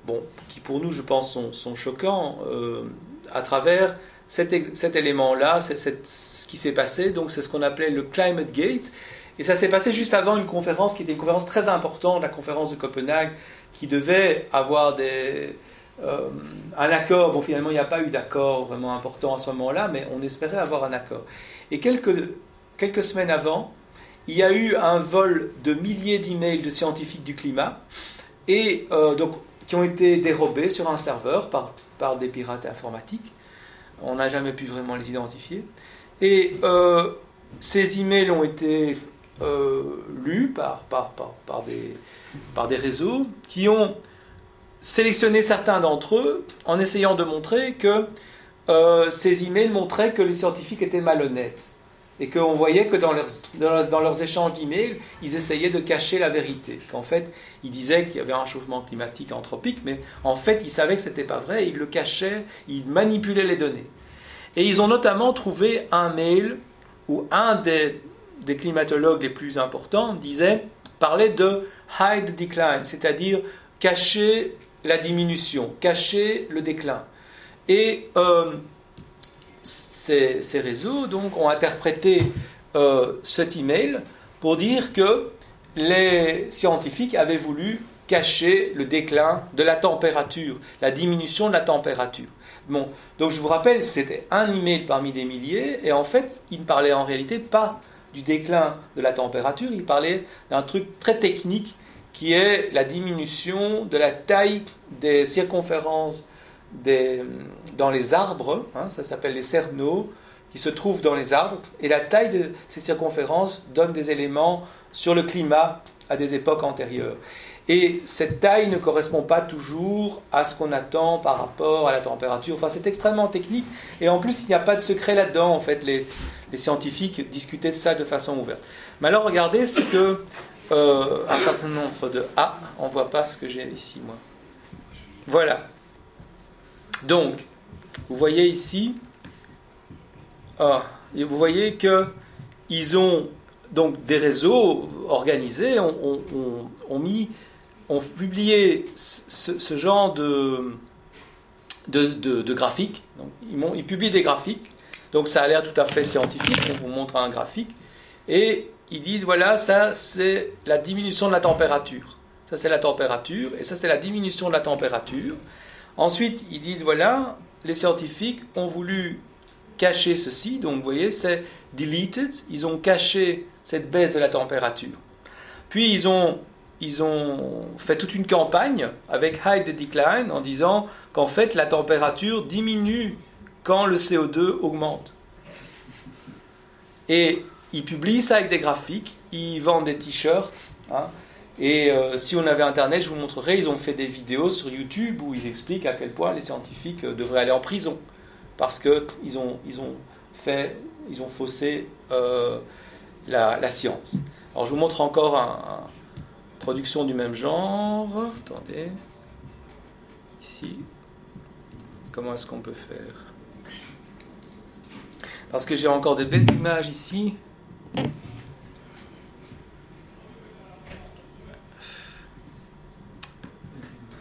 bon, qui pour nous, je pense, sont, choquants euh, à travers cet, cet élément-là, ce qui s'est passé. Donc c'est ce qu'on appelait le Climate Gate. Et ça s'est passé juste avant une conférence qui était une conférence très importante, la conférence de Copenhague, qui devait avoir des, euh, un accord. Bon, finalement, il n'y a pas eu d'accord vraiment important à ce moment-là, mais on espérait avoir un accord. Et quelques, quelques semaines avant, il y a eu un vol de milliers d'emails de scientifiques du climat et euh, donc qui ont été dérobés sur un serveur par, par des pirates informatiques. On n'a jamais pu vraiment les identifier. Et euh, ces emails ont été euh, lus par, par, par, des, par des réseaux qui ont sélectionné certains d'entre eux en essayant de montrer que ces emails montraient que les scientifiques étaient malhonnêtes et qu'on voyait que dans leurs, dans leurs, échanges d'emails, ils essayaient de cacher la vérité. Qu'en fait, ils disaient qu'il y avait un chauffement climatique anthropique, mais en fait, ils savaient que ce n'était pas vrai, ils le cachaient, ils manipulaient les données. Et ils ont notamment trouvé un mail où un des, des climatologues les plus importants disait, parlait de hide decline, c'est-à-dire cacher la diminution, cacher le déclin. Et euh, ces, réseaux ont interprété euh, cet email pour dire que les scientifiques avaient voulu cacher le déclin de la température, la diminution de la température. Donc je vous rappelle, c'était un email parmi des milliers, et en fait, il ne parlait en réalité pas du déclin de la température, il parlait d'un truc très technique qui est la diminution de la taille des circonférences dans les arbres, hein, ça s'appelle les cernaux, qui se trouvent dans les arbres, et la taille de ces circonférences donne des éléments sur le climat à des époques antérieures. Et cette taille ne correspond pas toujours à ce qu'on attend par rapport à la température. Enfin, c'est extrêmement technique. Et en plus, il n'y a pas de secret là-dedans. En fait, les, scientifiques discutaient de ça de façon ouverte. Mais alors, regardez ce que euh, un certain nombre de Ah, on ne voit pas ce que j'ai ici, moi. Voilà. Donc, vous voyez ici, ah, vous voyez que ils ont donc des réseaux organisés ont, mis, ont publié ce, genre de, de, graphiques. Donc, ils, ils publient des graphiques. Donc ça a l'air tout à fait scientifique. On vous montre un graphique. Et ils disent, voilà, ça c'est la diminution de la température. Ça c'est la température. Et ça c'est la diminution de la température. Ensuite, ils disent, voilà, les scientifiques ont voulu cacher ceci. Donc vous voyez, c'est deleted. Ils ont caché cette baisse de la température. Puis ils ont, ils ont fait toute une campagne avec Hide the Decline en disant qu'en fait la température diminue quand le CO2 augmente. Et ils publient ça avec des graphiques, ils vendent des t-shirts. hein. et euh, si on avait Internet, je vous montrerai, ils ont fait des vidéos sur YouTube où ils expliquent à quel point les scientifiques euh, devraient aller en prison. Parce qu'ils ont, ils ont, fait, ils ont faussé euh, la, la science. Alors je vous montre encore un, un- production du même genre. Attendez. Ici. Comment est-ce qu'on peut faire? Parce que j'ai encore des belles images ici.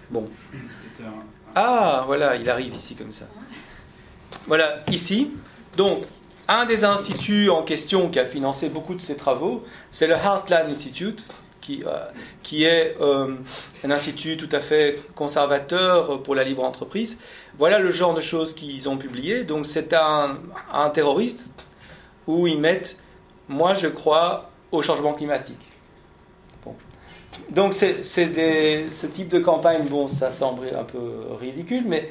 Bon. Ah, voilà, il arrive ici comme ça. Voilà, ici. Donc, un des instituts en question qui a financé beaucoup de ces travaux, c'est le Heartland Institute, qui, euh, qui est euh, un institut tout à fait conservateur pour la libre entreprise. Voilà le genre de choses qu'ils ont publié. Donc, c'est un, un terroriste où ils mettent Moi, je crois au changement climatique. Donc, c'est ce type de campagne, bon, ça semble un peu ridicule, mais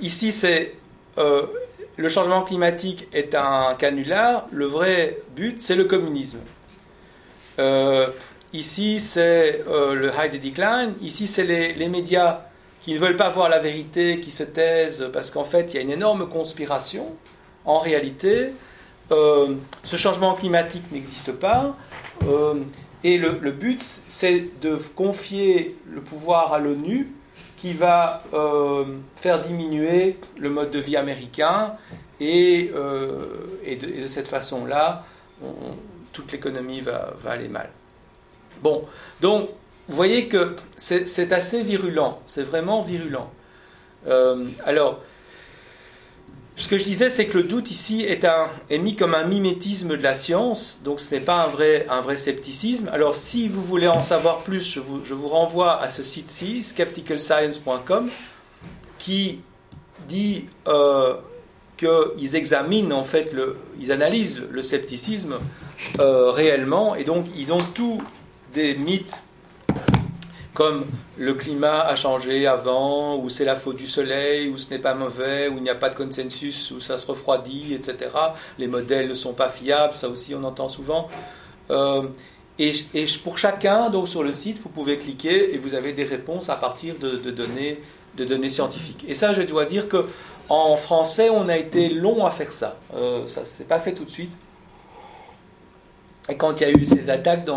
ici, c'est euh, le changement climatique est un canular. Le vrai but, c'est le communisme. Euh, ici, c'est euh, le high decline. Ici, c'est les, les médias qui ne veulent pas voir la vérité, qui se taisent, parce qu'en fait, il y a une énorme conspiration. En réalité, euh, ce changement climatique n'existe pas. Euh, et le, but, c'est de confier le pouvoir à l'ONU qui va euh, faire diminuer le mode de vie américain et, de, et de cette façon-là, on- toute l'économie va, aller mal. Bon, donc vous voyez que c'est assez virulent, c'est vraiment virulent. Alors, ce que je disais, c'est que le doute ici est, mis comme un mimétisme de la science, donc ce n'est pas un vrai, scepticisme. Alors, si vous voulez en savoir plus, je vous, renvoie à ce site-ci, skepticalscience.com, qui dit euh, qu'ils examinent, en fait, ils analysent le, le scepticisme euh, réellement, et donc ils ont tous des mythes comme le climat a changé avant, ou c'est la faute du soleil, ou ce n'est pas mauvais, ou il n'y a pas de consensus, ou ça se refroidit, etc. Les modèles ne sont pas fiables, ça aussi on entend souvent. Euh, et, pour chacun, donc sur le site, vous pouvez cliquer et vous avez des réponses à partir de, données, scientifiques. Et ça, je dois dire que en français, on a été long à faire ça. Euh, ça ne s'est pas fait tout de suite. Et quand il y a eu ces attaques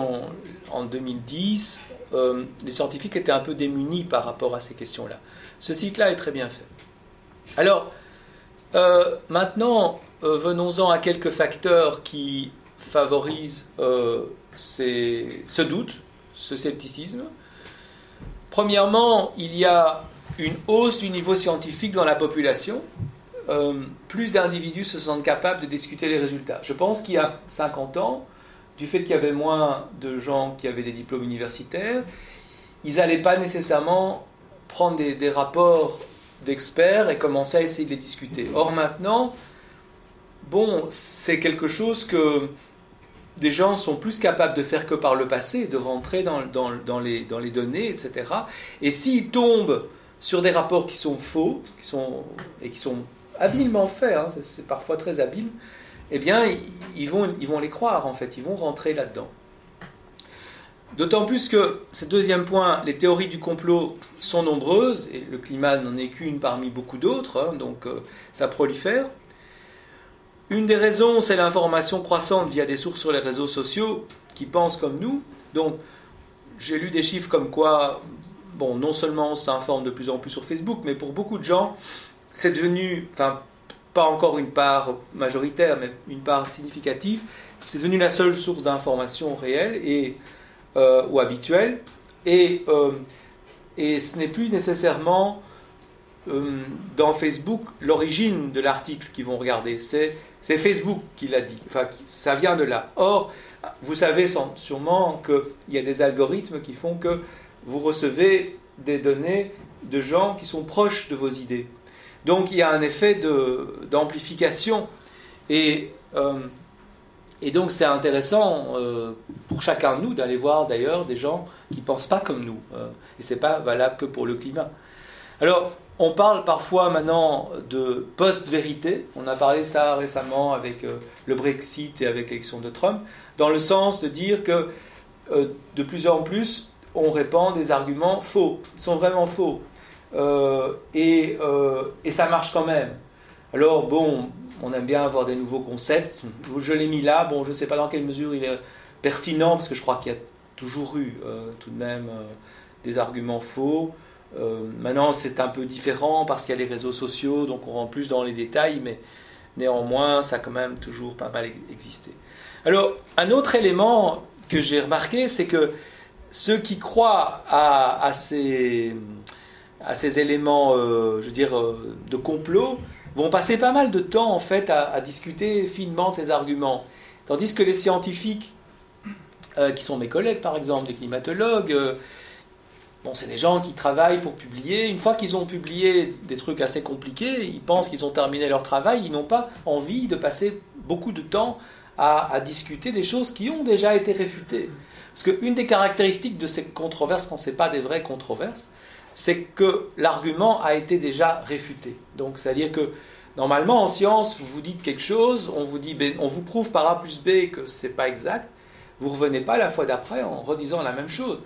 en 2010, euh, les scientifiques étaient un peu démunis par rapport à ces questions-là. Ce site-là est très bien fait. Alors, euh, maintenant, euh, venons-en à quelques facteurs qui favorisent ce doute, ce scepticisme. Premièrement, il y a une hausse du niveau scientifique dans la population. Plus d'individus se sentent capables de discuter les résultats. Je pense qu'il y a 50 ans, du fait qu'il y avait moins de gens qui avaient des diplômes universitaires, ils n'allaient pas nécessairement prendre des, rapports d'experts et commencer à essayer de les discuter. Or maintenant, bon, c'est quelque chose que des gens sont plus capables de faire que par le passé, de rentrer dans, les, données, etc. Et s'ils tombent sur des rapports qui sont faux, qui sont, et qui sont habilement faits, hein, c'est parfois très habile, eh bien, ils- vont, les croire, en fait, ils vont rentrer là-dedans. D'autant plus que, ce deuxième point, les théories du complot sont nombreuses, et le climat n'en est qu'une parmi beaucoup d'autres, hein, donc euh, ça prolifère. Une des raisons, c'est l'information croissante via des sources sur les réseaux sociaux qui pensent comme nous. Donc, j'ai lu des chiffres comme quoi, bon, non seulement on s'informe de plus en plus sur Facebook, mais pour beaucoup de gens, c'est devenu, pas encore une part majoritaire, mais une part significative, c'est devenu la seule source d'information réelle et, euh, ou habituelle. Et, euh, et ce n'est plus nécessairement euh, dans Facebook l'origine de l'article qu'ils vont regarder. C'est, Facebook qui l'a dit. Enfin, ça vient de là. Or, vous savez sûrement qu'il y a des algorithmes qui font que vous recevez des données de gens qui sont proches de vos idées. Donc il y a un effet d'amplification. Et, euh, et donc c'est intéressant euh, pour chacun de nous d'aller voir d'ailleurs des gens qui ne pensent pas comme nous. Euh, et ce n'est pas valable que pour le climat. Alors, on parle parfois maintenant de post-vérité. On a parlé ça récemment avec le Brexit et avec l'élection de Trump, dans le sens de dire que de plus en plus, on répand des arguments faux, sont vraiment faux. Euh, et, euh, et, ça marche quand même. Alors, bon, on aime bien avoir des nouveaux concepts. Je l'ai mis là. Bon, je ne sais pas dans quelle mesure il est pertinent, parce que je crois qu'il y a toujours eu euh, tout de même des arguments faux. maintenant, c'est un peu différent parce qu'il y a les réseaux sociaux, donc on rentre plus dans les détails, mais néanmoins, ça a quand même toujours pas mal existé. Alors, un autre élément que j'ai remarqué, c'est que ceux qui croient à ces à ces éléments, euh, je veux dire, euh, de complot, vont passer pas mal de temps en fait à, discuter finement de ces arguments. Tandis que les scientifiques, euh, qui sont mes collègues par exemple, des climatologues, bon, c'est des gens qui travaillent pour publier. Une fois qu'ils ont publié des trucs assez compliqués, ils pensent qu'ils ont terminé leur travail, ils n'ont pas envie de passer beaucoup de temps à, à discuter des choses qui ont déjà été réfutées. Parce qu'une des caractéristiques de ces controverses, quand ce n'est pas des vraies controverses, c'est que l'argument a été déjà réfuté. Donc, c'est-à-dire que normalement en science, vous vous dites quelque chose, on vous dit, ben, on vous prouve par A plus B que ce n'est pas exact, vous revenez pas la fois d'après en redisant la même chose.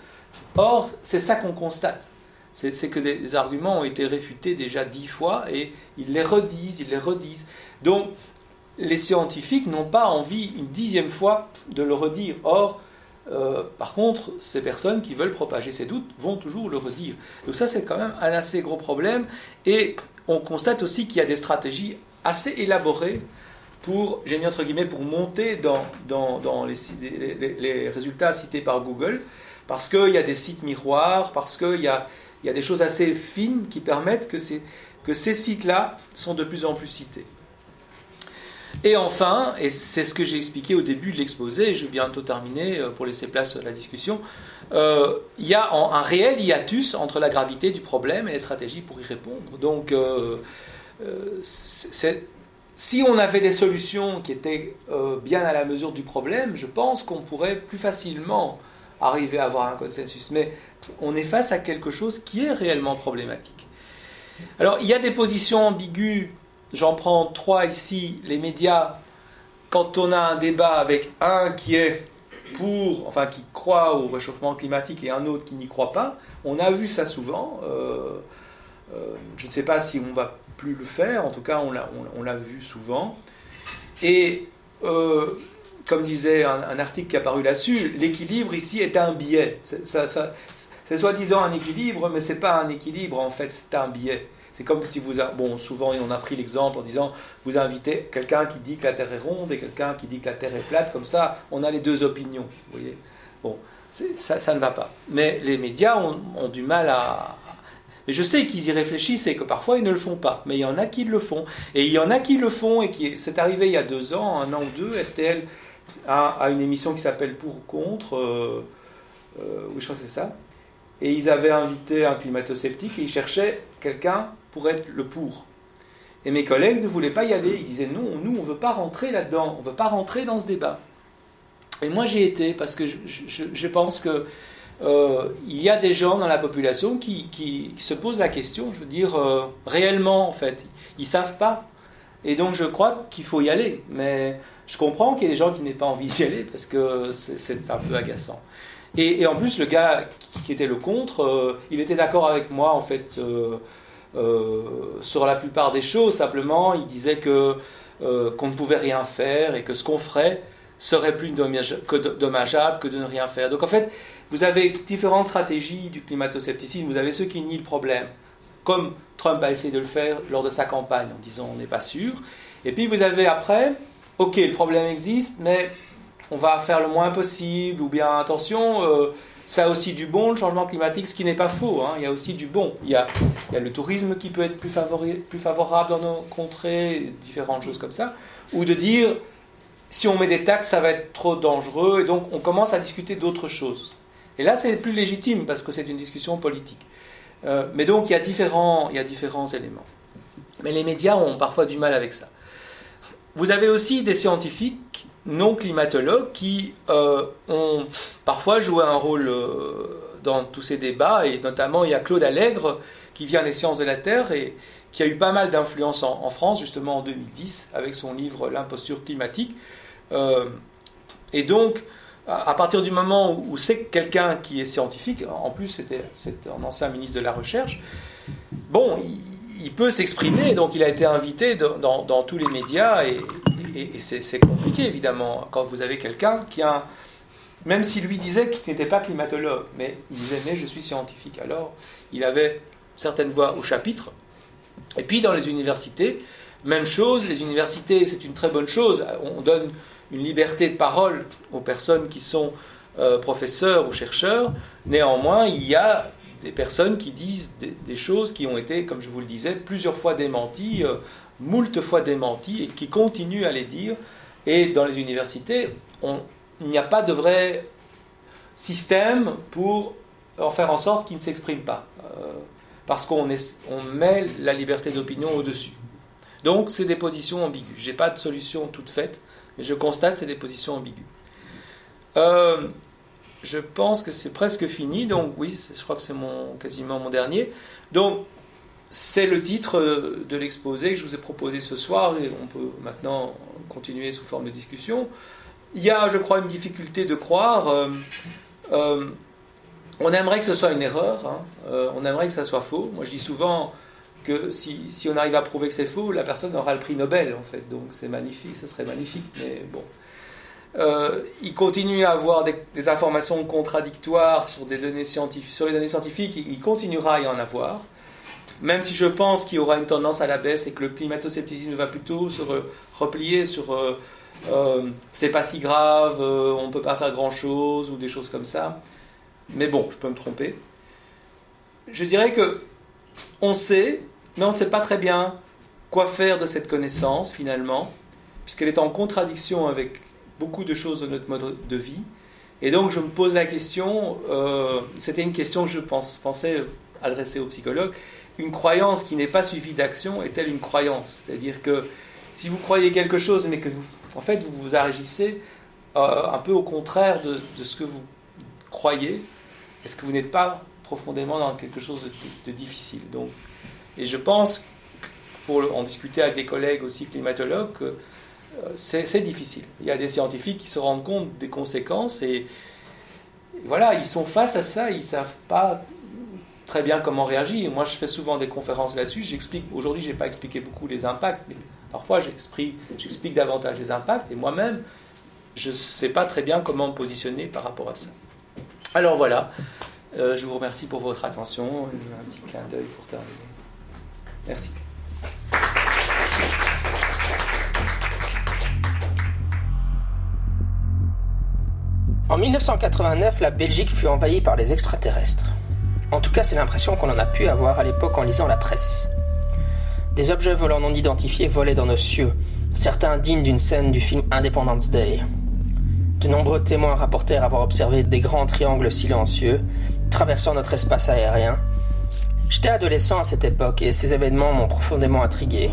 Or, c'est ça qu'on constate. C'est que les arguments ont été réfutés déjà dix fois et ils les redisent, ils les redisent. Donc, les scientifiques n'ont pas envie une dixième fois de le redire. Or, euh, par contre, ces personnes qui veulent propager ces doutes vont toujours le redire. Donc ça, c'est quand même un assez gros problème. Et on constate aussi qu'il y a des stratégies assez élaborées pour, j'ai mis entre guillemets, pour monter dans, les, les, résultats cités par Google, parce qu'il y a des sites miroirs, parce qu'il y a, des choses assez fines qui permettent que ces, que ces sites-là sont de plus en plus cités. Et enfin, et c'est ce que j'ai expliqué au début de l'exposé, je vais bientôt terminer euh, pour laisser place à la discussion, euh, il y a un réel hiatus entre la gravité du problème et les stratégies pour y répondre. Donc, euh, si on avait des solutions qui étaient bien à la mesure du problème, je pense qu'on pourrait plus facilement arriver à avoir un consensus. Mais on est face à quelque chose qui est réellement problématique. Alors, il y a des positions ambiguës J'en prends trois ici. Les médias, quand on a un débat avec un qui est pour, enfin qui croit au réchauffement climatique et un autre qui n'y croit pas, on a vu ça souvent. Euh, euh, je ne sais pas si on va plus le faire, en tout cas on l'a, vu souvent. Et euh, comme disait un, article qui a paru là-dessus, l'équilibre ici est un biais. C'est, soi-disant un équilibre, mais c'est pas un équilibre en fait, c'est un biais. C'est comme si vous, bon, souvent on a pris l'exemple en disant, vous invitez quelqu'un qui dit que la Terre est ronde et quelqu'un qui dit que la Terre est plate, comme ça, on a les deux opinions. Vous voyez Bon, ça, ne va pas. Mais les médias ont, du mal à. Mais je sais qu'ils y réfléchissent et que parfois ils ne le font pas. Mais il y en a qui le font. Et il y en a qui le font et qui. C'est arrivé il y a deux ans, un an ou deux, RTL a, une émission qui s'appelle Pour ou Contre. Euh, euh, oui, je crois que c'est ça. Et ils avaient invité un climato-sceptique et ils cherchaient quelqu'un pour être le pour. Et mes collègues ne voulaient pas y aller. Ils disaient non, nous, on ne veut pas rentrer là-dedans, on ne veut pas rentrer dans ce débat. Et moi, j'ai été, parce que je, pense que euh, il y a des gens dans la population qui, se posent la question, je veux dire, euh, réellement, en fait. Ils ne savent pas. Et donc, je crois qu'il faut y aller. Mais je comprends qu'il y ait des gens qui n'aient pas envie d'y aller, parce que c'est un peu agaçant. Et, en plus, le gars qui, était le contre, euh, il était d'accord avec moi, en fait. Euh, sur la plupart des choses. Simplement, il disait que euh, qu'on ne pouvait rien faire et que ce qu'on ferait serait plus dommageable que de ne rien faire. Donc en fait, vous avez différentes stratégies du climato-scepticisme. Vous avez ceux qui nient le problème. comme Trump a essayé de le faire lors de sa campagne en disant on n'est pas sûr. Et puis vous avez après, ok, le problème existe, mais on va faire le moins possible, ou bien attention, euh, ça a aussi du bon, le changement climatique, ce qui n'est pas faux, hein, il y a aussi du bon. Il y a, le tourisme qui peut être plus, favorable dans nos contrées, différentes choses comme ça, ou de dire, si on met des taxes, ça va être trop dangereux, et donc on commence à discuter d'autres choses. Et là, c'est plus légitime, parce que c'est une discussion politique. Euh, mais donc, il y a différents éléments. Mais les médias ont parfois du mal avec ça. Vous avez aussi des scientifiques non climatologues qui euh, ont parfois joué un rôle euh, dans tous ces débats, et notamment il y a Claude Allègre qui vient des sciences de la Terre et qui a eu pas mal d'influence en, France, justement en 2010, avec son livre L'imposture climatique. Euh, et donc, à, partir du moment où, c'est quelqu'un qui est scientifique, en plus c'était un ancien ministre de la Recherche, bon, il, peut s'exprimer, donc il a été invité dans, dans- dans tous les médias, et, et- c'est compliqué évidemment quand vous avez quelqu'un qui a, même s'il lui disait qu'il n'était pas climatologue, mais il disait mais je suis scientifique, alors il avait certaines voix au chapitre. Et puis dans les universités, même chose, les universités c'est une très bonne chose, on donne une liberté de parole aux personnes qui sont euh, professeurs ou chercheurs, néanmoins il y a des personnes qui disent des, des choses qui ont été, comme je vous le disais, plusieurs fois démenties, euh, moult fois démenties, et qui continuent à les dire. Et dans les universités, on- il n'y a pas de vrai système pour en faire en sorte qu'ils ne s'expriment pas. Euh, parce qu'on on met la liberté d'opinion au-dessus. Donc, c'est des positions ambiguës. Je n'ai pas de solution toute faite, mais je constate que c'est des positions ambiguës. Euh, je pense que c'est presque fini, donc oui, je crois que c'est mon, quasiment mon dernier. Donc, c'est le titre euh, de l'exposé que je vous ai proposé ce soir, et on peut maintenant continuer sous forme de discussion. Il y a, je crois, une difficulté de croire. euh, euh, on aimerait que ce soit une erreur, hein, on aimerait que ça soit faux. Moi, je dis souvent que si, on arrive à prouver que c'est faux, la personne aura le prix Nobel, en fait. Donc, c'est magnifique, ce serait magnifique, mais bon. Il continue à avoir des, informations contradictoires sur, sur les données scientifiques, il continuera à y en avoir. Même si je pense qu'il y aura une tendance à la baisse et que le climato-scepticisme va plutôt se re- replier sur euh, euh, c'est pas si grave, euh, on peut pas faire grand chose ou des choses comme ça. Mais bon, je peux me tromper. Je dirais que on sait, mais on ne sait pas très bien quoi faire de cette connaissance finalement, puisqu'elle est en contradiction avec beaucoup de choses de notre mode de vie. Et donc je me pose la question, euh, c'était une question que je pensais adresser aux psychologues, une croyance qui n'est pas suivie d'action est-elle une croyance C'est-à-dire que si vous croyez quelque chose, mais que vous, en fait vous vous agissez euh, un peu au contraire de, ce que vous croyez, est-ce que vous n'êtes pas profondément dans quelque chose de, difficile? Donc, Et je pense, pour en discuter avec des collègues aussi climatologues, que euh, c'est difficile. Il y a des scientifiques qui se rendent compte des conséquences et, et voilà, ils sont face à ça, ils savent pas très bien comment réagir. Moi, je fais souvent des conférences là-dessus. J'explique. Aujourd'hui, je n'ai pas expliqué beaucoup les impacts, mais parfois j'explique, davantage les impacts. Et moi-même, je ne sais pas très bien comment me positionner par rapport à ça. Alors voilà, Euh, je vous remercie pour votre attention. Un petit clin d'œil pour terminer. Merci. En 1989, la Belgique fut envahie par les extraterrestres. En tout cas, c'est l'impression qu'on en a pu avoir à l'époque en lisant la presse. Des objets volants non identifiés volaient dans nos cieux, certains dignes d'une scène du film Independence Day. De nombreux témoins rapportèrent avoir observé des grands triangles silencieux traversant notre espace aérien. J'étais adolescent à cette époque et ces événements m'ont profondément intrigué.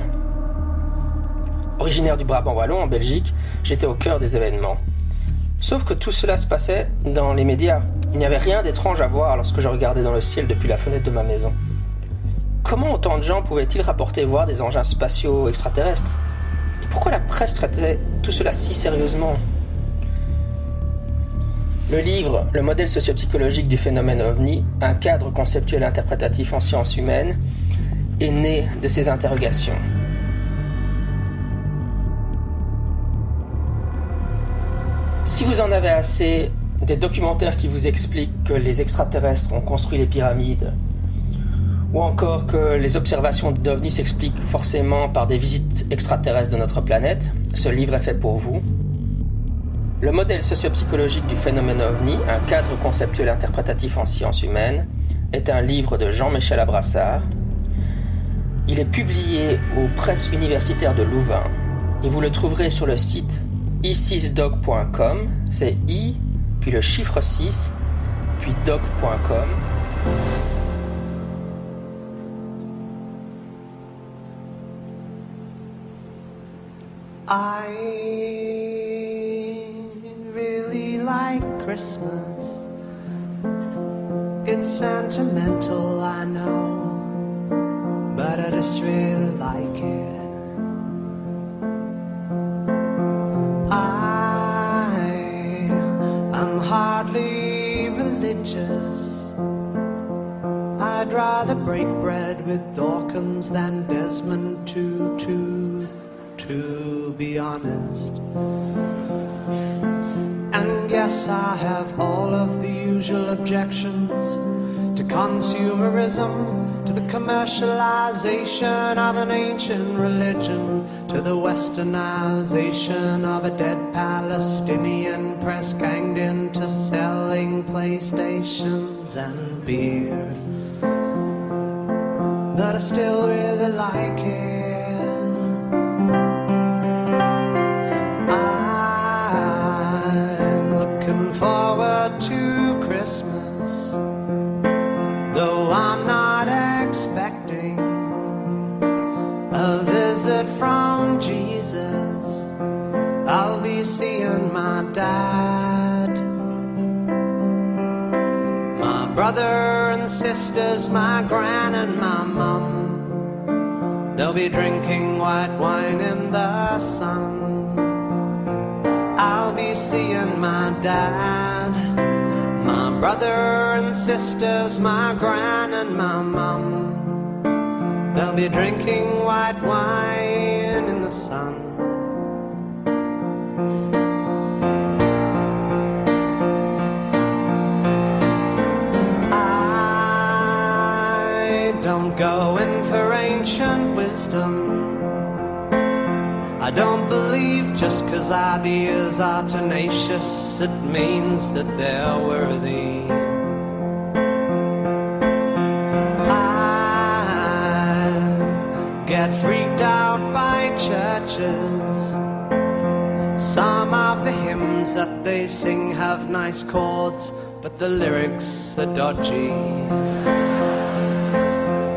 Originaire du Brabant wallon en Belgique, j'étais au cœur des événements. Sauf que tout cela se passait dans les médias. Il n'y avait rien d'étrange à voir lorsque je regardais dans le ciel depuis la fenêtre de ma maison. Comment autant de gens pouvaient-ils rapporter voir des engins spatiaux extraterrestres? Et pourquoi la presse traitait tout cela si sérieusement? Le livre Le modèle sociopsychologique du phénomène ovni, un cadre conceptuel interprétatif en sciences humaines, est né de ces interrogations. Si vous en avez assez des documentaires qui vous expliquent que les extraterrestres ont construit les pyramides, Ou encore que les observations d'OVNI s'expliquent forcément par des visites extraterrestres de notre planète. Ce livre est fait pour vous. Le modèle sociopsychologique du phénomène OVNI, un cadre conceptuel interprétatif en sciences humaines, est un livre de Jean-Michel Abrassard. Il est publié aux presses universitaires de Louvain et vous le trouverez sur le site i6dog.com, c'est i, puis le chiffre 6, puis dog.com. I really like Christmas. It's sentimental, I know, but I just really like it. Break bread with Dawkins than Desmond Tutu, to be honest. And yes, I have all of the usual objections to consumerism, to the commercialization of an ancient religion, to the westernization of a dead Palestinian press ganged into selling PlayStations and beer. But I still really like it. I'm looking forward to Christmas, though I'm not expecting a visit from Jesus. I'll be seeing my dad, brother and sisters, my gran and my mum. They'll be drinking white wine in the sun. I'll be seeing my dad, my brother and sisters, my gran and my mum. They'll be drinking white wine in the sun. I don't believe just cause ideas are tenacious, it means that they're worthy. I get freaked out by churches. Some of the hymns that they sing have nice chords, but the lyrics are dodgy.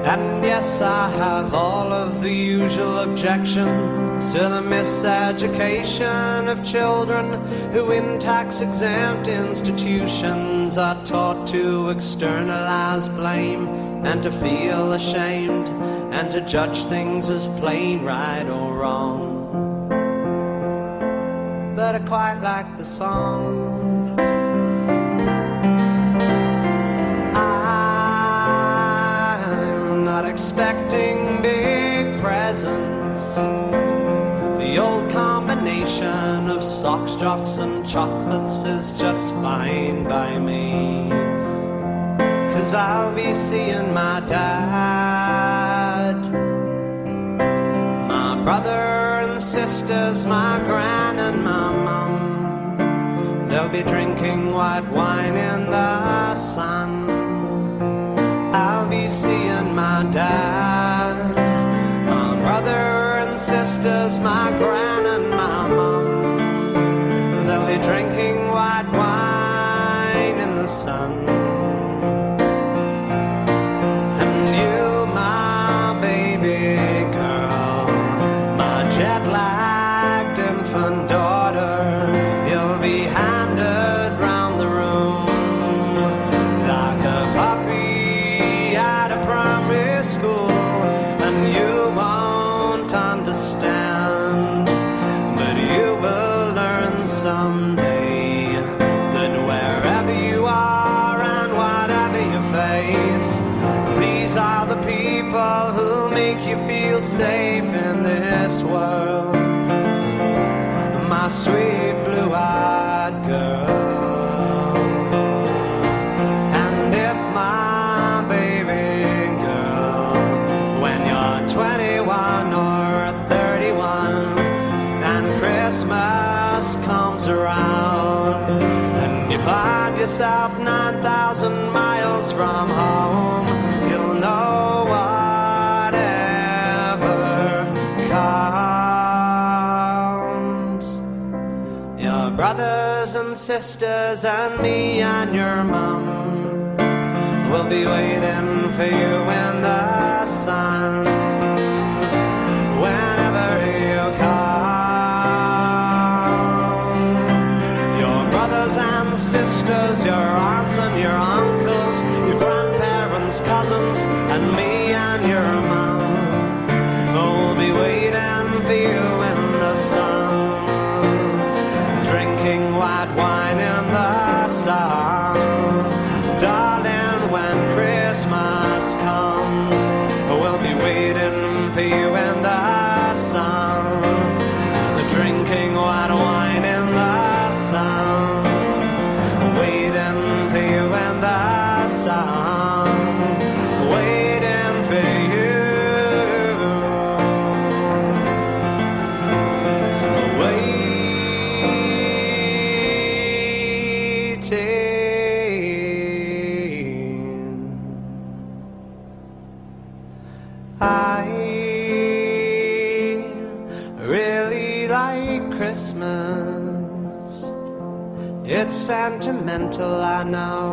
And yes, I have all of the usual objections to the miseducation of children who, in tax exempt institutions, are taught to externalize blame and to feel ashamed and to judge things as plain right or wrong. But I quite like the songs. Expecting big presents. The old combination of socks, jocks, and chocolates is just fine by me. Cause I'll be seeing my dad, my brother and sisters, my gran and my mum. They'll be drinking white wine in the sun. Sun. Find yourself 9,000 miles from home, you'll know whatever counts. Your brothers and sisters and me and your mum will be waiting for you in the sun your aunts and your uncles, your grandparents, cousins, and me sentimental,